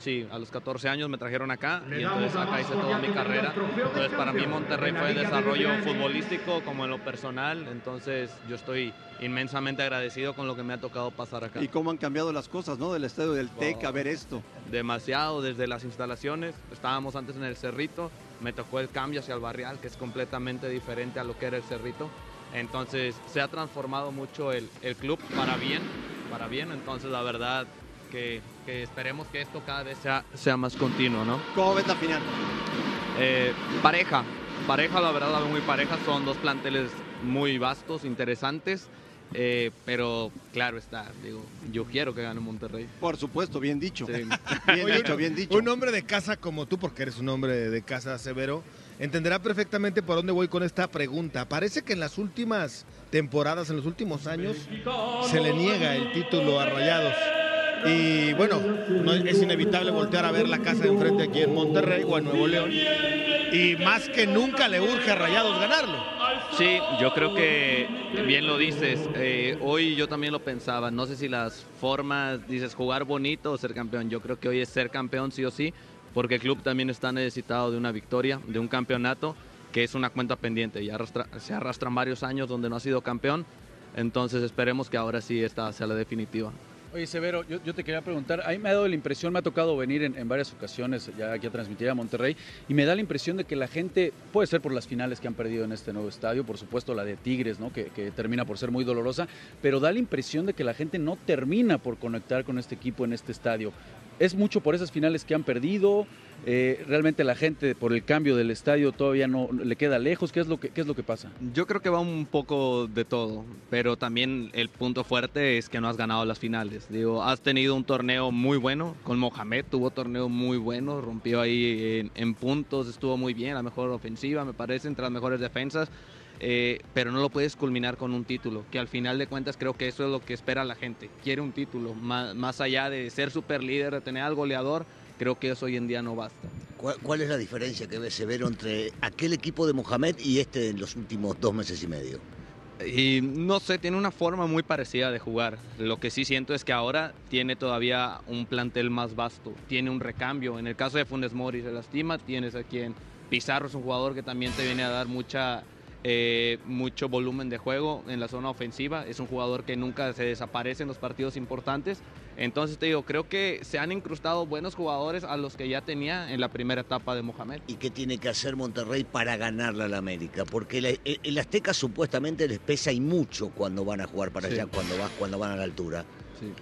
14. Sí, a los 14 años me trajeron acá y entonces acá hice toda mi carrera. Entonces para mí Monterrey fue desarrollo futbolístico como en lo personal. Entonces yo estoy inmensamente agradecido con lo que me ha tocado pasar acá. Y cómo han cambiado las cosas, ¿no? Del estadio del TEC Oh. a ver esto. Demasiado desde las instalaciones. Estábamos antes en el Cerrito, me tocó el cambio hacia el Barrial, que es completamente diferente a lo que era el Cerrito. Entonces se ha transformado mucho el, el club para bien, para bien. Entonces la verdad que, que esperemos que esto cada vez sea, sea más continuo, ¿no? ¿Cómo ves la final? Eh, pareja, pareja, la verdad la veo muy pareja. Son dos planteles muy vastos, interesantes. eh, pero claro está, digo, yo quiero que gane Monterrey. Por supuesto, bien dicho. Sí. Bien Oye, dicho, bien dicho. Un hombre de casa como tú, porque eres un hombre de casa severo, entenderá perfectamente por dónde voy con esta pregunta. Parece que en las últimas temporadas, en los últimos años, se le niega el título a Rayados. Y bueno, no, es inevitable voltear a ver la casa de enfrente aquí en Monterrey o en Nuevo León. Y más que nunca le urge a Rayados ganarlo. Sí, yo creo que bien lo dices. Eh, hoy yo también lo pensaba. No sé si las formas, dices, jugar bonito o ser campeón. Yo creo que hoy es ser campeón sí o sí, porque el club también está necesitado de una victoria, de un campeonato, que es una cuenta pendiente. Ya se arrastran varios años donde no ha sido campeón. Entonces esperemos que ahora sí esta sea la definitiva. Oye, Severo, yo, te quería preguntar, a mí me ha dado la impresión, me ha tocado venir en, varias ocasiones ya aquí a transmitir a Monterrey, y me da la impresión de que la gente, puede ser por las finales que han perdido en este nuevo estadio, por supuesto la de Tigres, ¿no? que termina por ser muy dolorosa, pero da la impresión de que la gente no termina por conectar con este equipo en este estadio. ¿Es mucho por esas finales que han perdido? Eh, ¿Realmente la gente por el cambio del estadio todavía no le queda lejos? ¿Qué es lo que, qué es lo que pasa? Yo creo que va un poco de todo, pero también el punto fuerte es que no has ganado las finales. Digo, has tenido un torneo muy bueno con Mohamed, tuvo torneo muy bueno, rompió ahí en, puntos, estuvo muy bien, la mejor ofensiva, me parece, entre las mejores defensas. eh, pero no lo puedes culminar con un título, que al final de cuentas creo que eso es lo que espera la gente, quiere un título, más, más allá de ser super líder, de tener al goleador, creo que eso hoy en día no basta. ¿Cuál, cuál es la diferencia que ve Severo entre aquel equipo de Mohamed y este en los últimos dos meses y medio? Y no sé, tiene una forma muy parecida de jugar. Lo que sí siento es que ahora tiene todavía un plantel más vasto, tiene un recambio. En el caso de Funes Mori se lastima, tienes a quien Pizarro es un jugador que también te viene a dar mucha, eh, mucho volumen de juego en la zona ofensiva. Es un jugador que nunca se desaparece en los partidos importantes. Entonces te digo, creo que se han incrustado buenos jugadores a los que ya tenía en la primera etapa de Mohamed. ¿Y qué tiene que hacer Monterrey para ganarle al América? Porque el, el- el Azteca supuestamente les pesa y mucho cuando van a jugar para Sí. allá, cuando, va, cuando van a la altura.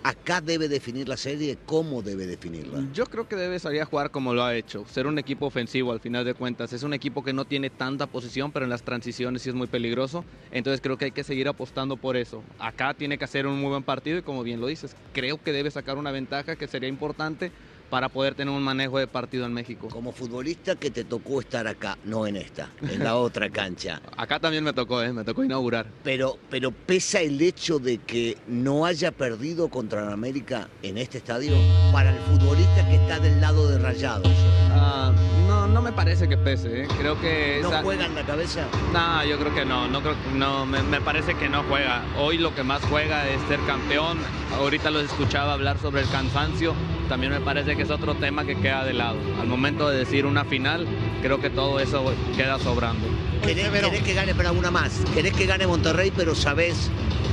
Acá debe definir la serie, ¿cómo debe definirla? Yo creo que debe salir a jugar como lo ha hecho, ser un equipo ofensivo al final de cuentas. Es un equipo que no tiene tanta posición, pero en las transiciones sí es muy peligroso. Entonces creo que hay que seguir apostando por eso. Acá tiene que hacer un muy buen partido y como bien lo dices, creo que debe sacar una ventaja que sería importante para poder tener un manejo de partido en México. Como futbolista que te tocó estar acá, no en esta, en la otra cancha. Acá también me tocó, ¿eh? me tocó inaugurar. Pero, pero pesa el hecho de que no haya perdido contra América en este estadio para el futbolista que está del lado de Rayados. Ah, no, no me parece que pese. ¿eh? Creo que ¿No esa- juega en la cabeza? No, yo creo que no, no creo, no, me, me parece que no juega. Hoy lo que más juega es ser campeón. Ahorita los escuchaba hablar sobre el cansancio. También me parece que es otro tema que queda de lado. Al momento de decir una final, creo que todo eso queda sobrando. ¿Querés, querés que gane para una más? ¿Querés que gane Monterrey, pero sabés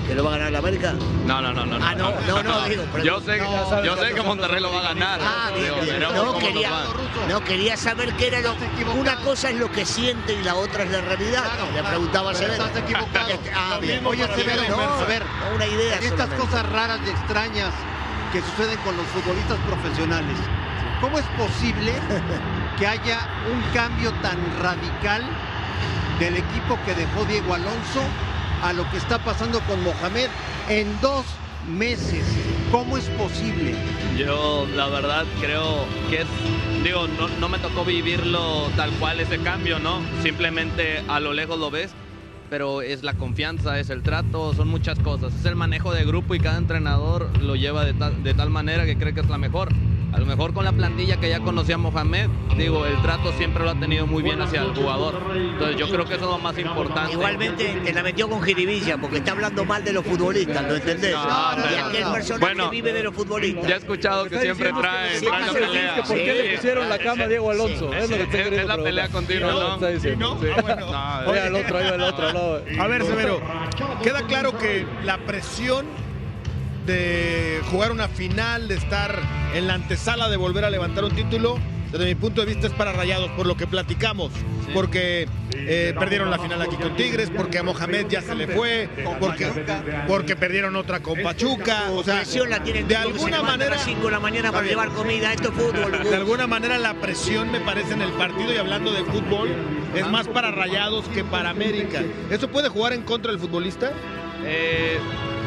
que lo va a ganar el América? No, no, no, no. Ah, no, no, no, digo, pero- Yo sé, No, yo sé que Monterrey lo va a ganar. Ah, Digo, bien. No, quería, no, quería saber qué era lo Una cosa es lo que siente y la otra es la realidad. Le preguntaba a Pero Severo. estás equivocado. Ah, bien. Oye, Severo, no, a ver, no, una idea estas solamente. cosas raras y extrañas que suceden con los futbolistas profesionales, ¿cómo es posible que haya un cambio tan radical del equipo que dejó Diego Alonso a lo que está pasando con Mohamed en dos meses? ¿Cómo es posible? Yo la verdad creo que es, digo, no, no me tocó vivirlo tal cual ese cambio, ¿no? Simplemente a lo lejos lo ves, pero es la confianza, es el trato, son muchas cosas. Es el manejo de grupo y cada entrenador lo lleva de tal, manera que cree que es la mejor. A lo mejor con la plantilla que ya conocía Mohamed, digo, el trato siempre lo ha tenido muy bien hacia el jugador. Entonces yo creo que eso es lo más importante. Igualmente te la metió con jiribilla porque está hablando mal de los futbolistas, ¿lo entendés? No, no, y no, aquel no. personaje Bueno, vive de los futbolistas. Ya he escuchado que siempre trae, trae la pelea. ¿Por qué le pusieron la cama a Diego Alonso? Sí, es lo que estoy es- queriendo es la pelea continua, que ¿no? está diciendo, ¿Y no? sí. Ah, bueno. Va el otro, ahí el otro. no. A ver, Severo, queda claro que la presión de jugar una final, de estar en la antesala de volver a levantar un título, desde mi punto de vista es para Rayados, por lo que platicamos, porque eh, perdieron la final aquí con Tigres, porque a Mohamed ya se le fue, porque, porque perdieron otra con Pachuca, o sea, de alguna manera... las 5 de la mañana para llevar comida, esto es fútbol. De alguna manera la presión me parece en el partido y hablando de fútbol es más para Rayados que para América. ¿Eso puede jugar en contra del futbolista? Eh,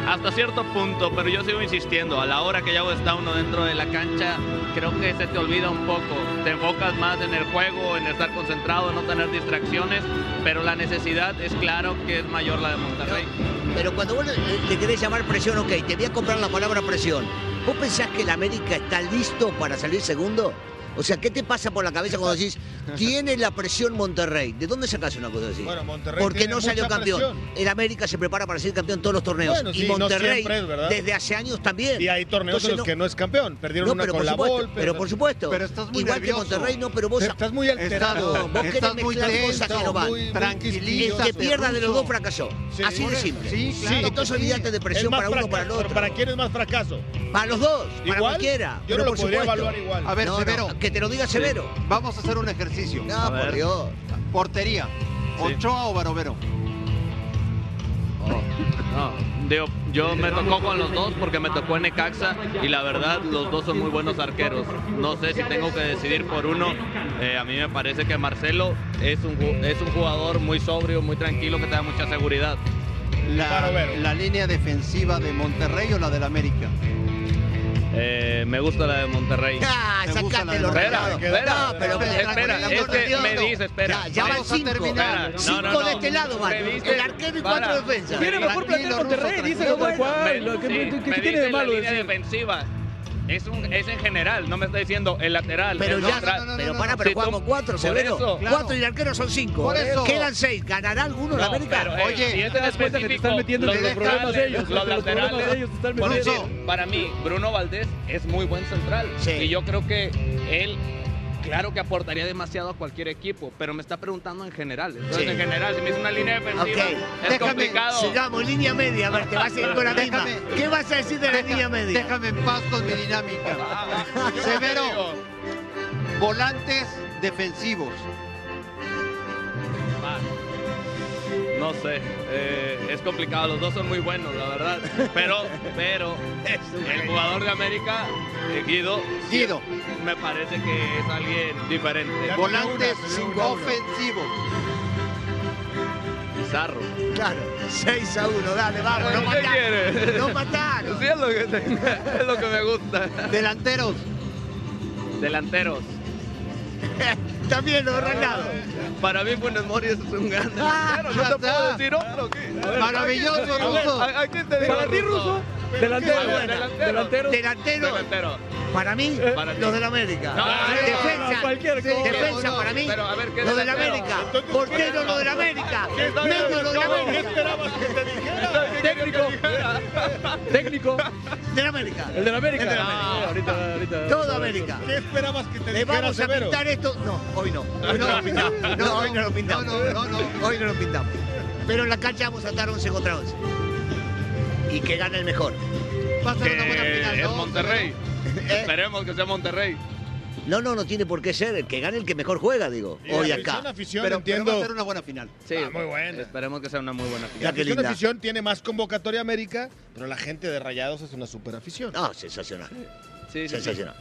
hasta cierto punto, pero yo sigo insistiendo, a la hora que ya está uno dentro de la cancha, creo que se te olvida un poco, te enfocas más en el juego, en estar concentrado, en no tener distracciones, pero la necesidad es claro que es mayor la de Monterrey. Pero cuando vos le querés llamar presión, ok, te voy a comprar la palabra presión. ¿Vos pensás que el América está listo para salir segundo? O sea, ¿qué te pasa por la cabeza cuando decís, tiene la presión Monterrey? ¿De dónde sacás una cosa así? Bueno, Monterrey Porque tiene no salió mucha campeón. presión. El América se prepara para ser campeón en todos los torneos. Bueno, sí, y no Monterrey, siempre ¿verdad? desde hace años también. Y hay torneos Entonces, en los que no es campeón. Perdieron No, una pero con por la supuesto, Volpe. pero por supuesto. Pero estás muy Igual nervioso. que Monterrey, no, pero vos... Estás muy alterado. No, vos querés Estás muy mezclar tenso, cosas que no van. El que pierda de los dos fracasó. Sí. Así de simple. Sí, claro. Entonces olvídate de presión para uno o para el otro. ¿Para quién es más fracaso? Para los dos, para cualquiera. Yo no lo podría evaluar igual. A ver, No, no, Severo. Que te lo diga Severo. Vamos a hacer un ejercicio. No, por Dios. Portería. ¿Ochoa o Barovero? No, digo, yo me tocó con los dos porque me tocó en Necaxa y la verdad los dos son muy buenos arqueros. No sé si tengo que decidir por uno. Eh, a mí me parece que Marcelo es un, es un jugador muy sobrio, muy tranquilo, que te da mucha seguridad. La, la línea defensiva de Monterrey o la del América. Eh, me gusta la de Monterrey. Ah, ¿Te gusta sacate la los de Espera, espera, No, pero espera, espera, es que Dios, me dice, espera. Ya, ya van cinco. terminar. No, Cinco no, no. de este lado van. Dice- El arquero y para. cuatro defensas. Tiene mejor plantel Monterrey, tal cual. ¿qué- Sí, qué me tiene de dice malo la línea decir? defensiva. Es, un, es en general, no me está diciendo el lateral. Pero el ya, pero para, pero Si tú- jugamos cuatro, Severo. eso. Cuatro y el arquero son cinco. Por eso. Quedan seis. ¿Ganará alguno No, América? pero, eh, Oye, si es en cuenta que te específico, están metiendo los en los problemas laterales, de ellos, los los laterales, de ellos te están por metiendo. decir, para mí, Bruno Valdés es muy buen central. Sí. Y yo creo que él, claro que aportaría demasiado a cualquier equipo, pero me está preguntando en general. Entonces, Sí. en general, si me dice una línea defensiva, es déjame, complicado. Sigamos, línea media. A ver, te vas a ir con la misma. Déjame. ¿Qué vas a decir de la línea media? Déjame en paz con mi dinámica. Severo, volantes defensivos. No sé, eh, es complicado, los dos son muy buenos, la verdad. Pero, pero, el jugador de América, eh, Guido, Guido. me parece que es alguien diferente. Volantes ofensivos. Pizarro. Claro, 6 a 1, dale, vamos, no ¿Qué mataron. No mataron. Sí, es lo que, te- es lo que me gusta. Delanteros. Delanteros. También los Renato. Para mí Funes Mori es un gran Ah, No te puedo decir otro. ¿qué? Ver, Maravilloso. Ruso. ¿A, a quién te Para ti, Ruso. Qué Delantero. Delantero. Delantero, Delantero. para mí, Para ti. los del América. No, no, defensa, no, defensa para mí, Pero, a ver, ¿qué los del? América. Portero, los del América. ¿Qué? Medio, los del ¿Qué América. esperabas que te dijera? Técnico. Técnico. Del América. El del América. El del Ah, América. ahorita, ahorita. América. ¿Qué esperabas que te Le vamos a pintar esto. No, hoy no. Hoy no lo pintamos. No, hoy no lo pintamos. No, no, no, no. Hoy no lo pintamos. Pero en la cancha vamos a estar 11 contra 11. Y que gane el mejor. Va a ser una buena Que final, es ¿no? Monterrey. ¿Eh? Esperemos que sea Monterrey. No, no, no tiene por qué ser. El que gane el que mejor juega, digo. Y Hoy la acá. afición, afición, Pero, pero entiendo. va a ser una buena final. Sí, Ah, muy buena. Esperemos que sea una muy buena final. La afición, linda. afición tiene más convocatoria América, pero la gente de Rayados es una super afición. No, sensacional. Sí, sí, sí. Sensacional.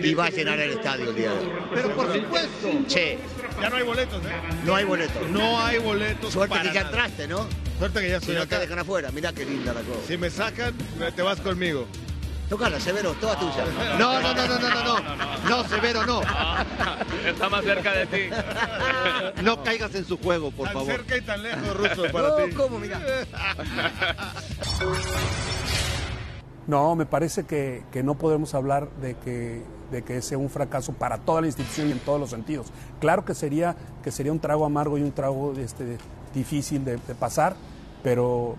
Y va a llenar el estadio el día de hoy. Pero por supuesto. Che, Ya no hay boletos, ¿eh? no hay boletos. No hay boletos. Suerte para que ya nada. entraste, ¿no? Suerte que ya Si estoy no te dejan afuera. Mirá qué linda la cosa. Si me sacan, te vas conmigo. Tocala, Severo, toda tuya. No, no, no, no, no, no, no. No, Severo, no. Está más cerca de ti. No caigas en su juego, por tan favor. cerca y tan lejos, Ruso, para No, ti. ¿cómo? Mirá. No, me parece que, que no podemos hablar de que, de que sea un fracaso para toda la institución y en todos los sentidos. Claro que sería, que sería un trago amargo y un trago este, difícil de, pasar, pero,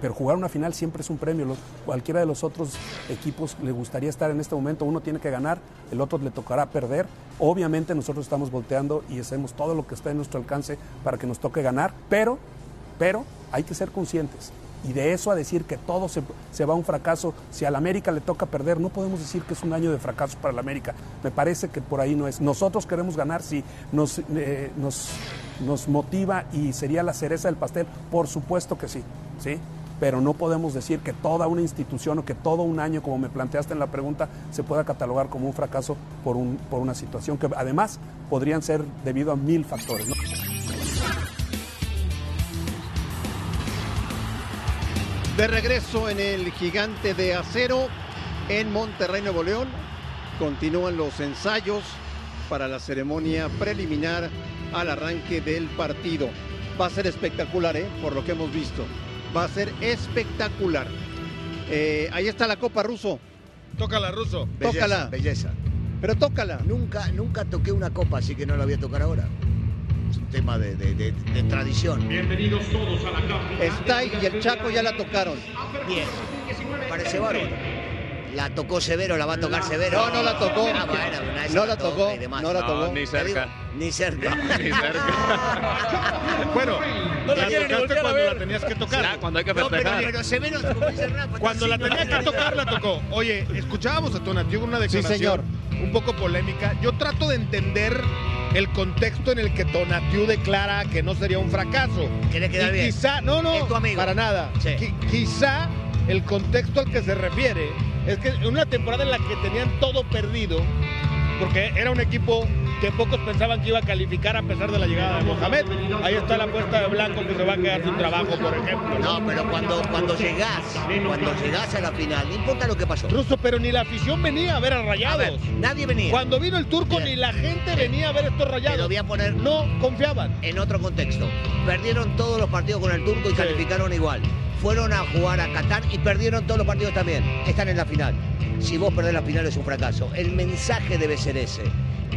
pero jugar una final siempre es un premio. Cualquiera de los otros equipos le gustaría estar en este momento. Uno tiene que ganar, el otro le tocará perder. Obviamente nosotros estamos volteando y hacemos todo lo que está en nuestro alcance para que nos toque ganar, pero, pero hay que ser conscientes. Y de eso a decir que todo se, se va a un fracaso, si al América le toca perder, no podemos decir que es un año de fracaso para el América. Me parece que por ahí no es. Nosotros queremos ganar, si nos, eh, nos, nos motiva y sería la cereza del pastel, por supuesto que sí, ¿sí? Pero no podemos decir que toda una institución o que todo un año, como me planteaste en la pregunta, se pueda catalogar como un fracaso por, un, por una situación que además podrían ser debido a mil factores. De regreso en el gigante de acero en Monterrey, Nuevo León. Continúan los ensayos para la ceremonia preliminar al arranque del partido. Va a ser espectacular, ¿eh? por lo que hemos visto. Va a ser espectacular. Eh, ahí está la Copa Ruso. Tócala, Ruso. Tócala. Belleza. Pero tócala. Nunca, nunca toqué una copa, así que no la voy a tocar ahora. Es un tema de, de- de- de tradición. Bienvenidos todos a la cápsula. Está y el Chaco ya la tocaron. Bien. Parece bárbaro. La tocó Severo, la va a tocar Severo. No, no la tocó. Ah, bueno, una esa No la tocó, y demás. no la tocó. ni cerca. Ni cerca. Ni cerca. Bueno, No la tocaste cuando la tenías que tocar. Cuando hay que No, pero, Severo, como dice Rafa, Cuando la está tenía así, que tocar, la tocó. Oye, escuchábamos a Tonatiuh una declaración señor. un poco polémica. Yo trato de entender el contexto en el que Tonatiuh declara que no sería un fracaso. Quiere quedar y bien. quizá, no, no, Es tu amigo. para nada. Sí. Qui- quizá el contexto al que se refiere es que en una temporada en la que tenían todo perdido, porque era un equipo que pocos pensaban que iba a calificar a pesar de la llegada de Mohamed. Ahí está la apuesta de Blanco que se va a quedar sin trabajo, por ejemplo. No, pero cuando, cuando llegás, cuando llegás a la final, no importa lo que pasó. Ruso, pero ni la afición venía a ver a A Rayados. ver, nadie venía. Cuando vino el turco, Bien. ni la gente venía a ver estos Te Rayados. lo voy a poner No confiaban. en otro contexto. Perdieron todos los partidos con el turco y Sí. calificaron igual. Fueron a jugar a Qatar y perdieron todos los partidos también. Están en la final. Si vos perdés la final es un fracaso. El mensaje debe ser ese.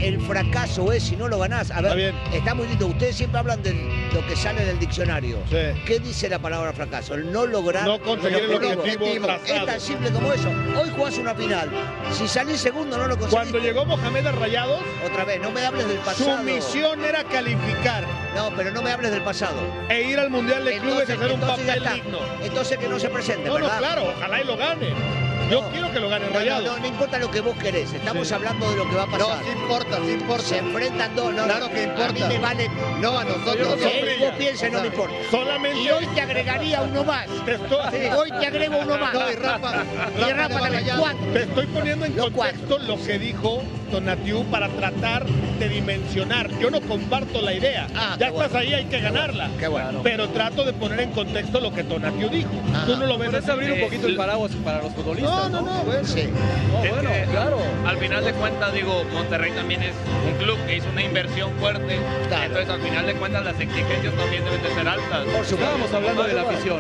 El fracaso es si no lo ganás. A ver, Está muy lindo. Ustedes siempre hablan de lo que sale del diccionario. Sí. ¿Qué dice la palabra fracaso? El no lograr No conseguir el objetivo. Es tan simple como eso. Hoy jugás una final. Si salís segundo no lo conseguís. Cuando llegó Mohamed a Rayados, Otra vez, no me hables del su pasado. misión era calificar No, pero no me hables del pasado. e ir al Mundial de Clubes y hacer un papel digno. Entonces que no se presente, No, no, ¿verdad? claro, ojalá y lo gane. Yo No. quiero que lo gane No, no, Rayados. no, no importa lo que vos querés, estamos Sí. hablando de lo que va a No, pasar. sí importa, sí importa. Se enfrentan dos, no, Claro no, que A mí importa. me vale. No, a nosotros. Yo Si hombre, vos pienses, no me importa. Solamente Y hoy te agregaría uno más. te estoy, Hoy te agrego uno más. No, y Rafa. Y Rafa va también. Rayados. ¿Cuánto? te estoy poniendo en contexto lo que dijo Tonatiuh para tratar de dimensionar. Yo no comparto la idea. Ah, ya estás bueno. ahí, hay que ganarla. Qué bueno. Pero trato de poner en contexto lo que Tonatiuh dijo. Ajá. Tú no lo ves Puedes abrir un poquito el paraguas para los futbolistas, No, no, no, bueno. Sí. No, Es bueno, que, claro. Al final de cuentas, digo, Monterrey también es un club que hizo una inversión fuerte. Claro. Entonces, al final de cuentas, las exigencias también deben de ser altas. Por supuesto. Estábamos hablando de la afición.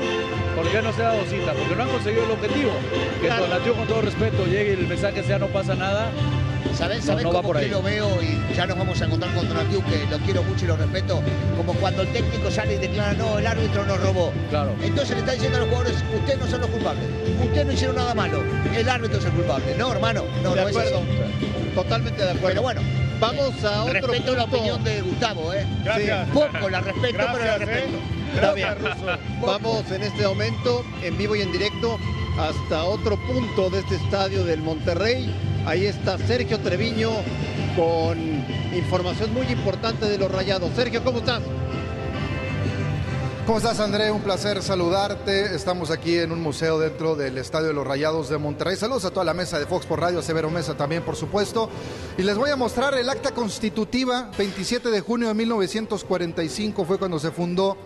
¿Por qué no se ha dado cita? Porque no han conseguido el objetivo. Que Claro. Tonatiuh, con todo respeto, llegue y el mensaje sea no pasa nada. ¿Sabés, No, sabés no va cómo por que ahí. lo veo? Y ya nos vamos a encontrar con Donatiu, que lo quiero mucho y lo respeto. Como cuando el técnico sale y declara, no, el árbitro nos robó. Claro. Entonces le está diciendo a los jugadores, ustedes no son los culpables. Ustedes no hicieron nada malo. El árbitro es el culpable. No, hermano. No, de no es acuerdo. así. Totalmente de acuerdo. Pero bueno, Vamos a otro respeto la punto. opinión de Gustavo, ¿eh? Gracias. Poco la respeto, pero la Gracias, respeto. ¿eh? Gracias, Ruso. Vamos en este momento, en vivo y en directo, hasta otro punto de este estadio del Monterrey. Ahí está Sergio Treviño con información muy importante de los rayados. Sergio, ¿cómo estás? ¿Cómo estás, André? Un placer saludarte. Estamos aquí en un museo dentro del Estadio de los Rayados de Monterrey. Saludos a toda la mesa de Fox por Radio, Severo Mesa también, por supuesto. Y les voy a mostrar el acta constitutiva. 27 de junio de 1945 fue cuando se fundó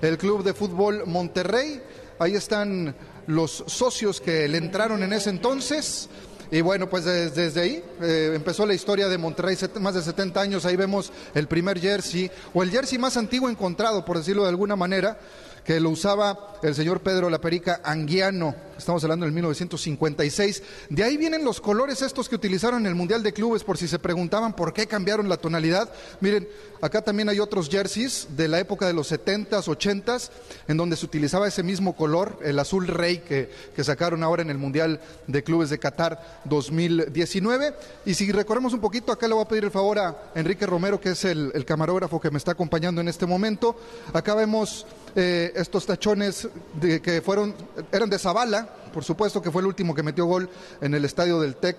el Club de Fútbol Monterrey. Ahí están los socios que le entraron en ese entonces. Y bueno, pues des- desde, ahí eh, empezó la historia de Monterrey, más de 70 años. Ahí vemos el primer jersey, o el jersey más antiguo encontrado, por decirlo de alguna manera, que lo usaba el señor Pedro La Perica Anguiano. Estamos hablando del 1956. De ahí vienen los colores estos que utilizaron en el Mundial de Clubes, por si se preguntaban por qué cambiaron la tonalidad. Miren, acá también hay otros jerseys de la época de los 70s, 80s, en donde se utilizaba ese mismo color, el azul rey que, que sacaron ahora en el Mundial de Clubes de Qatar 2019. Y si recorremos un poquito, acá le voy a pedir el favor a Enrique Romero, que es el, camarógrafo que me está acompañando en este momento. Acá vemos eh, estos tachones de, que fueron, eran de Zavala, por supuesto que fue el último que metió gol en el estadio del TEC,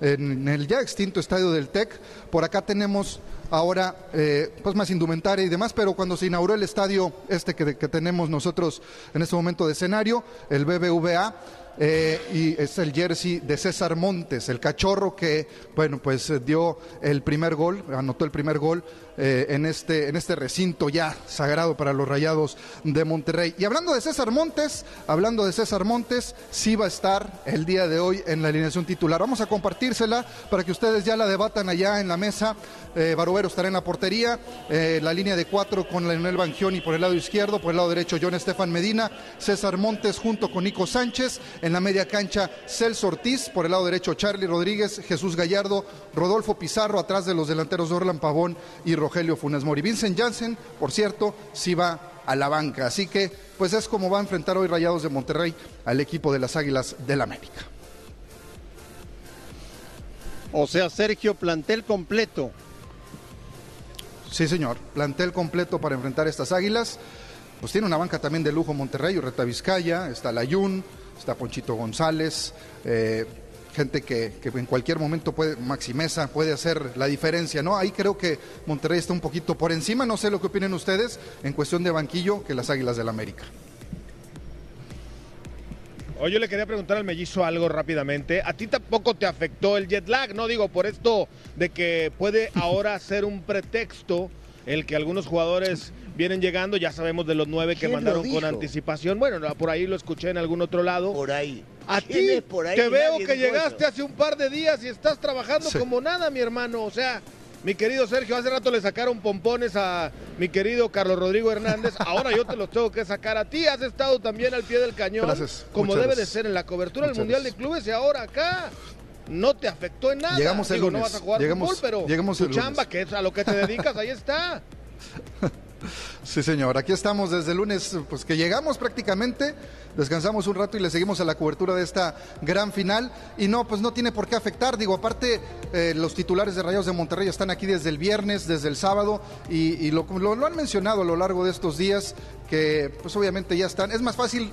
en el ya extinto estadio del TEC. Por acá tenemos ahora eh, pues más indumentaria y demás, pero cuando se inauguró el estadio este que, que tenemos nosotros en este momento de escenario, el BBVA, eh, y es el jersey de César Montes, el cachorro que, bueno, pues eh, dio el primer gol, anotó el primer gol eh, en, este, en este recinto ya sagrado para los Rayados de Monterrey. Y hablando de César Montes, hablando de César Montes, sí va a estar el día de hoy en la alineación titular. Vamos a compartírsela para que ustedes ya la debatan allá en la mesa. Eh, Barovero estará en la portería, eh, la línea de cuatro con Leonel Bangioni por el lado izquierdo, por el lado derecho John Estefan Medina, César Montes junto con Nico Sánchez, en la media cancha Celso Ortiz, por el lado derecho Charlie Rodríguez, Jesús Gallardo, Rodolfo Pizarro, atrás de los delanteros Orlan Pavón y Rogelio Funes Mori. Vincent Janssen, por cierto, sí va a la banca. Así que, pues es como va a enfrentar hoy Rayados de Monterrey al equipo de las Águilas del América. O sea, Sergio, plantel completo. Sí, señor. Plantel completo para enfrentar estas Águilas. Pues tiene una banca también de lujo Monterrey, Urreta Vizcaya, está Layún, está Ponchito González, eh, gente que, que, en cualquier momento puede, Maximeza puede hacer la diferencia, ¿no? Ahí creo que Monterrey está un poquito por encima, no sé lo que opinen ustedes en cuestión de banquillo que las Águilas del América. Oye, yo le quería preguntar al mellizo algo rápidamente. ¿A ti tampoco te afectó el jet lag? No digo por esto de que puede ahora ser un pretexto el que algunos jugadores vienen llegando, ya sabemos de los nueve que mandaron con anticipación. Bueno, por ahí lo escuché en algún otro lado. Por ahí. A ti por ahí? te veo que llegaste hace un par de días y estás trabajando Sí. como nada, mi hermano. O sea, mi querido Sergio, hace rato le sacaron pompones a mi querido Carlos Rodrigo Hernández. Ahora yo te los tengo que sacar a ti. Has estado también al pie del cañón, Gracias. como Muchas debe de ser en la cobertura del Mundial de. Clubes y ahora acá. No te afectó en nada. Llegamos el Digo, no lunes. vas a jugar Llegamos- fútbol, pero llegamos tu el lunes. chamba, que es a lo que te dedicas, ahí está. Sí, señor. Aquí estamos desde el lunes, pues que llegamos prácticamente, descansamos un rato y le seguimos a la cobertura de esta gran final. Y no, pues no tiene por qué afectar. Digo, aparte, eh, los titulares de Rayados de Monterrey están aquí desde el viernes, desde el sábado, y, lo, lo- han mencionado a lo largo de estos días, que pues obviamente ya están. Es más fácil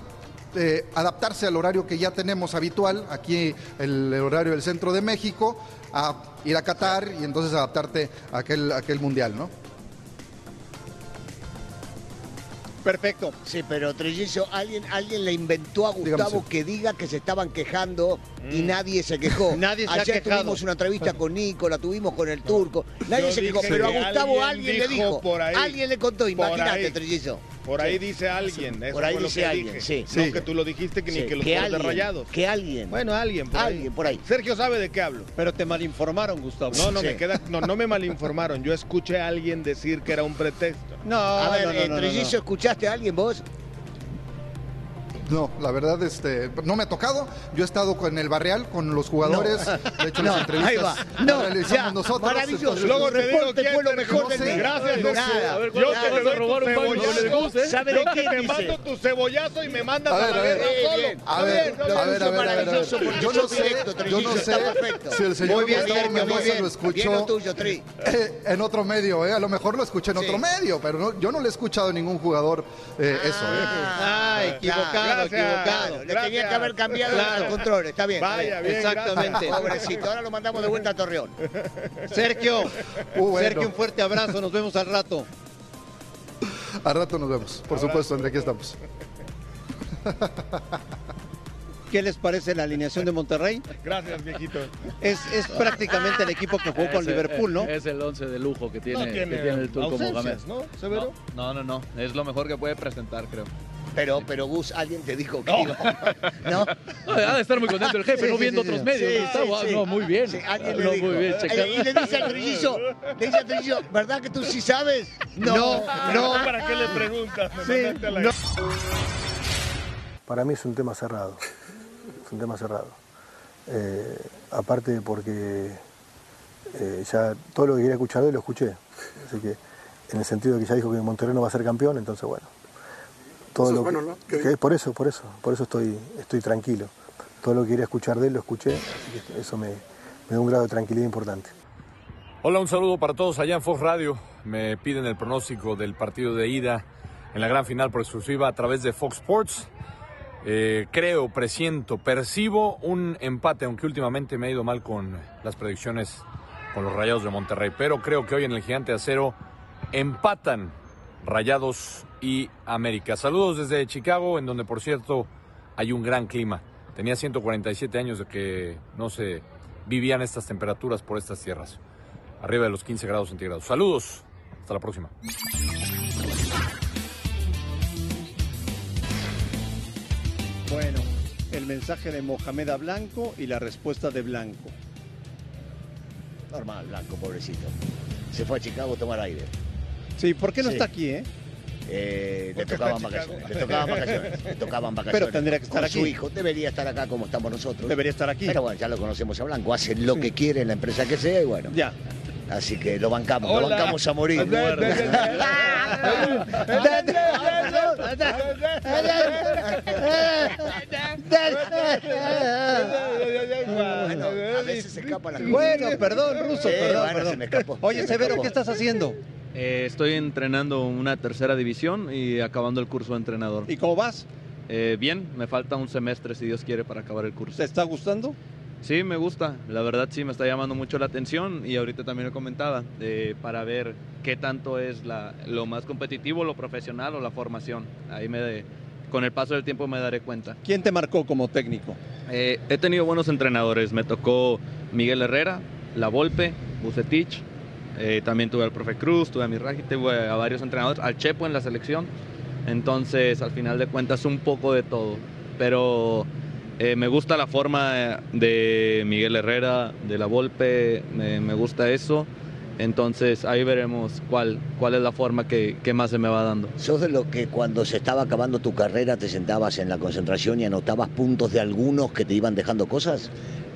eh, adaptarse al horario que ya tenemos habitual, aquí el, horario del centro de México, a ir a Qatar y entonces adaptarte a a aquel mundial, ¿no? Perfecto. Sí, pero Trillizo, alguien, alguien le inventó a Gustavo Dígame, que diga que se estaban quejando y nadie se quejó. Mm. Nadie se ha Ayer quejado. tuvimos una entrevista con Nico, la tuvimos con el turco. Nadie Yo se quejó, pero a Gustavo alguien alguien, le dijo dijo. por ahí. Alguien le contó, imagínate. Trillizo. Por ahí dice alguien. Eso Por ahí fue lo dice que alguien, dije. sí. No Sí. que tú lo dijiste que ni que los que de rayados. que alguien. Bueno, alguien por alguien ahí. por ahí. Sergio sabe de qué hablo. Pero te malinformaron, Gustavo. No, no, Sí. me queda, no, no me malinformaron. Yo escuché a alguien decir que era un pretexto. No, A ver, no, no, no, no, Trillizo, no. ¿escuchaste a alguien vos? No, la verdad, este, no me ha tocado. Yo he estado con el barrial, con los jugadores. De hecho, No, las entrevistas ahí va. las No, realizamos ya, nosotros. maravilloso. entonces- Luego Tu te digo reporte fue lo mejor no del sé. Gracias, Nada, José. nada. Yo que te Nada. doy tu cebollazo. ¿Sabe Yo de que quién te mando tu cebollazo y me mandas A a, ver, la a ver. guerra solo. A ver, a ver, a ver, a ver, Yo no sé, yo no sé si el señor Gustavo Mendoza lo escuchó lo eh, en otro medio, eh. A lo mejor lo escuché en otro medio, pero no- yo no le he escuchado a ningún jugador eh, eso, eh. Ah, equivocado. Equivocado. Le tenía que haber cambiado Claro. el control, está bien. Vaya, bien. bien. Exactamente. gracias. Pobrecito, ahora lo mandamos de vuelta a Torreón. Sergio, Uh, bueno. Sergio, un fuerte abrazo. Nos vemos al rato. A rato nos vemos. Por supuesto, André, aquí estamos. ¿Qué les parece la alineación de Monterrey? Gracias, viejito. Es, es prácticamente el equipo que jugó con Liverpool, ¿no? Es el 11 de lujo que tiene, No que tiene, tiene el turco Mohamed. ausencias, ¿no, Severo? No, no, no. Es lo mejor que puede presentar, creo. Pero, pero Gus, alguien te dijo que iba. ¿No? No, ha de estar muy contento el jefe, Sí, no sí, viendo sí, otros sí. medios. Sí, Gustavo. sí, sí. No, muy bien. Sí, alguien le No, dijo. muy bien, Eh. Y le dice al trillizo, le dice al trillizo, ¿verdad que tú sí sabes? No, no. ¿Para qué le preguntas? A la- no. Para mí es un tema cerrado. Es un tema cerrado. Eh, aparte porque eh, ya todo lo que quería escuchar de él lo escuché. Así que en el sentido de que ya dijo que Monterrey no va a ser campeón, entonces bueno. Todo Eso lo es bueno, que- ¿no? Qué que- bien. por eso, por eso, por eso estoy, estoy tranquilo. Todo lo que quería escuchar de él lo escuché, así que eso me, me da un grado de tranquilidad importante. Hola, un saludo para todos allá en Fox Radio. Me piden el pronóstico del partido de ida en la gran final por exclusiva a través de Fox Sports. Eh, creo, presiento, percibo un empate, aunque últimamente me ha ido mal con las predicciones con los Rayados de Monterrey. Pero creo que hoy en el Gigante de Acero empatan Rayados y América. Saludos desde Chicago, en donde por cierto hay un gran clima. Tenía 147 años de que no se vivían estas temperaturas por estas tierras, arriba de los 15 grados centígrados. Saludos, hasta la próxima. Bueno, el mensaje de Mohamed a Blanco y la respuesta de Blanco. Normal, Blanco, pobrecito. Se fue a Chicago a tomar aire. Sí, ¿por qué no Sí. está aquí, eh? Eh, le tocaban vacaciones. Le tocaban vacaciones. Le tocaban vacaciones. Pero tendría que estar Con aquí. su hijo. Debería estar acá como estamos nosotros. Debería estar aquí. Pero bueno, ya lo conocemos a Blanco. Hace lo que quiere en la empresa que sea y bueno. Ya. Así que lo bancamos. Lo bancamos a morir. Bueno, a veces se escapa la Bueno, perdón, Ruso, perdón, bueno, perdón. se me escapó. Oye, Severo. ¿qué estás haciendo? Eh, estoy entrenando una tercera división y acabando el curso de entrenador. ¿Y cómo vas? Eh, bien, me falta un semestre si Dios quiere para acabar el curso. ¿Te está gustando? Sí, me gusta. La verdad sí me está llamando mucho la atención y ahorita también lo comentaba eh, para ver qué tanto es la, lo más competitivo, lo profesional o la formación. Ahí me de- con el paso del tiempo me daré cuenta. ¿Quién te marcó como técnico? Eh, he tenido buenos entrenadores. Me tocó Miguel Herrera, La Volpe, Bucetich. Eh, también tuve al profe Cruz, tuve a Mirraji, tuve a varios entrenadores, al Chepo en la selección. Entonces, al final de cuentas, un poco de todo. Pero eh, me gusta la forma de Miguel Herrera, de La Volpe, me, me gusta eso. Entonces, ahí veremos cuál, cuál es la forma que, que más se me va dando. ¿Sos de lo que cuando se estaba acabando tu carrera te sentabas en la concentración y anotabas puntos de algunos que te iban dejando cosas?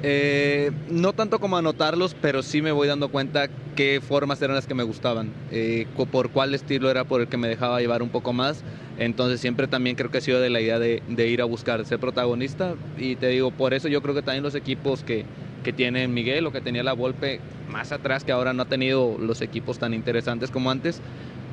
Eh, no tanto como anotarlos, pero sí me voy dando cuenta qué formas eran las que me gustaban, eh, por cuál estilo era por el que me dejaba llevar un poco más. Entonces siempre también creo que he sido de la idea de, de ir a buscar ser protagonista y te digo, por eso yo creo que también los equipos que, que tiene Miguel o que tenía la Volpe más atrás, que ahora no ha tenido los equipos tan interesantes como antes,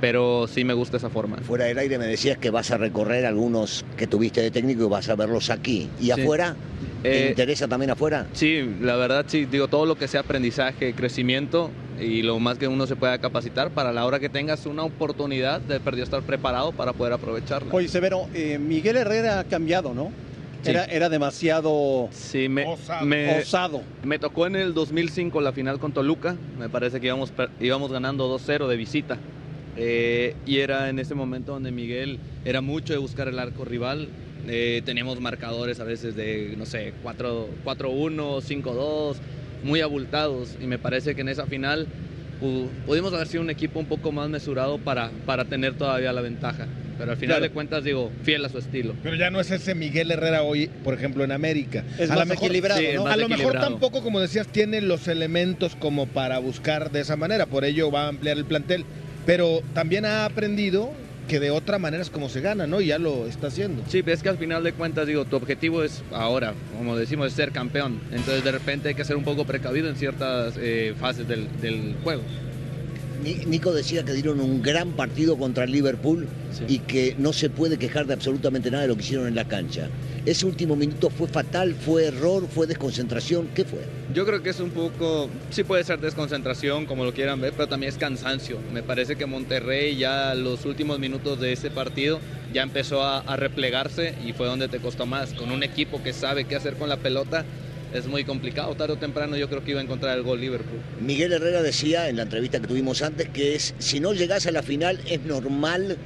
pero sí me gusta esa forma. Fuera del aire me decías que vas a recorrer algunos que tuviste de técnico y vas a verlos aquí. ¿Y Sí. afuera? ¿Te Eh, interesa también afuera? Sí, la verdad sí, digo, todo lo que sea aprendizaje, crecimiento y lo más que uno se pueda capacitar para la hora que tengas una oportunidad de perdido estar preparado para poder aprovecharla. Oye, Severo, eh, Miguel Herrera ha cambiado, ¿no? Sí. Era, era demasiado Sí, me, me- osado. me tocó en el 2005 la final con Toluca, me parece que íbamos, íbamos ganando 2-0 de visita. Eh, y era en ese momento donde Miguel era mucho de buscar el arco rival. Eh, teníamos marcadores a veces de, no sé, 4 4-1, 5-2, muy abultados. Y me parece que en esa final pu- pudimos haber sido un equipo un poco más mesurado para, para tener todavía la ventaja. Pero al final Claro. de cuentas, digo, fiel a su estilo. Pero ya no es ese Miguel Herrera hoy, por ejemplo, en América. Es a más lo mejor, equilibrado, Sí, es ¿no? más A lo mejor tampoco, como decías, tiene los elementos como para buscar de esa manera. Por ello va a ampliar el plantel. Pero también ha aprendido que de otra manera es como se gana, ¿no? Y ya lo está haciendo. Sí, pero es que al final de cuentas, digo, tu objetivo es ahora, como decimos, es ser campeón. Entonces, de repente hay que ser un poco precavido en ciertas eh, fases del, del juego. Ni- Nico decía que dieron un gran partido contra el Liverpool y que no se puede quejar de absolutamente nada de lo que hicieron en la cancha. Ese último minuto fue fatal, fue error, fue desconcentración, ¿qué fue? Yo creo que es un poco, sí puede ser desconcentración, como lo quieran ver, pero también es cansancio. Me parece que Monterrey ya los últimos minutos de ese partido ya empezó a, a replegarse y fue donde te costó más. Con un equipo que sabe qué hacer con la pelota, es muy complicado. Tarde o temprano yo creo que iba a encontrar el gol Liverpool. Miguel Herrera decía en la entrevista que tuvimos antes que es si no llegás a la final es normal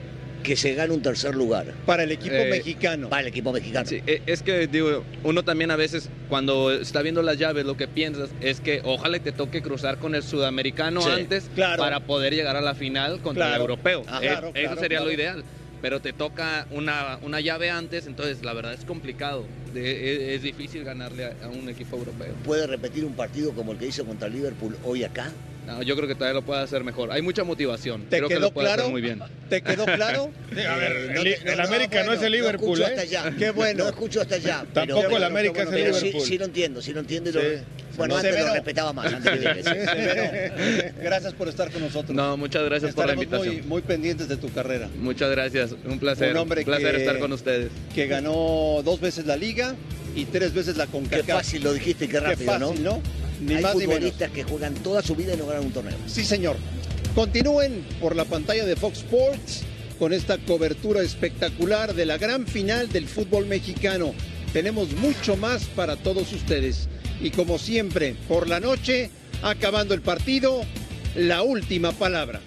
que se gane un tercer lugar. Para el equipo Eh, mexicano. Para el equipo mexicano. Sí, e- es que digo, uno también a veces cuando está viendo las llaves lo que piensas es que ojalá te toque cruzar con el sudamericano Sí, antes claro. para poder llegar a la final contra el europeo. Ah, Eh, claro, Eso claro, sería lo ideal. Pero te toca una, una llave antes, entonces la verdad es complicado. De- es, es difícil ganarle a, a un equipo europeo. ¿Puede repetir un partido como el que hizo contra Liverpool hoy acá? No, yo creo que todavía lo puede hacer mejor. Hay mucha motivación. ¿Te creo que quedó lo puede claro? hacer muy bien. ¿Te quedó claro? a ver, Eh, el, el América no, es el Liverpool, escucho ¿eh? hasta allá. Qué bueno. No escucho hasta allá. Tampoco pero- el América es el pero sí- Liverpool. Sí, lo entiendo, sí lo entiendo. y lo- Sí. Bueno, No, antes lo respetaba más. Antes que llegues. Severo, gracias por estar con nosotros. No, muchas gracias por la invitación. Muy, muy pendientes de tu carrera. Muchas gracias. Un placer. Un hombre placer que- estar con ustedes. Que ganó dos veces la liga y tres veces la Qué CONCACAF. fácil lo dijiste y qué rápido, fácil, ¿no? Ni Hay más ni menos. futbolistas que juegan toda su vida y no ganan un torneo. Sí, señor. Continúen por la pantalla de Fox Sports con esta cobertura espectacular de la gran final del fútbol mexicano. tenemos mucho más para todos ustedes. Y como siempre, por la noche, acabando el partido, la última palabra.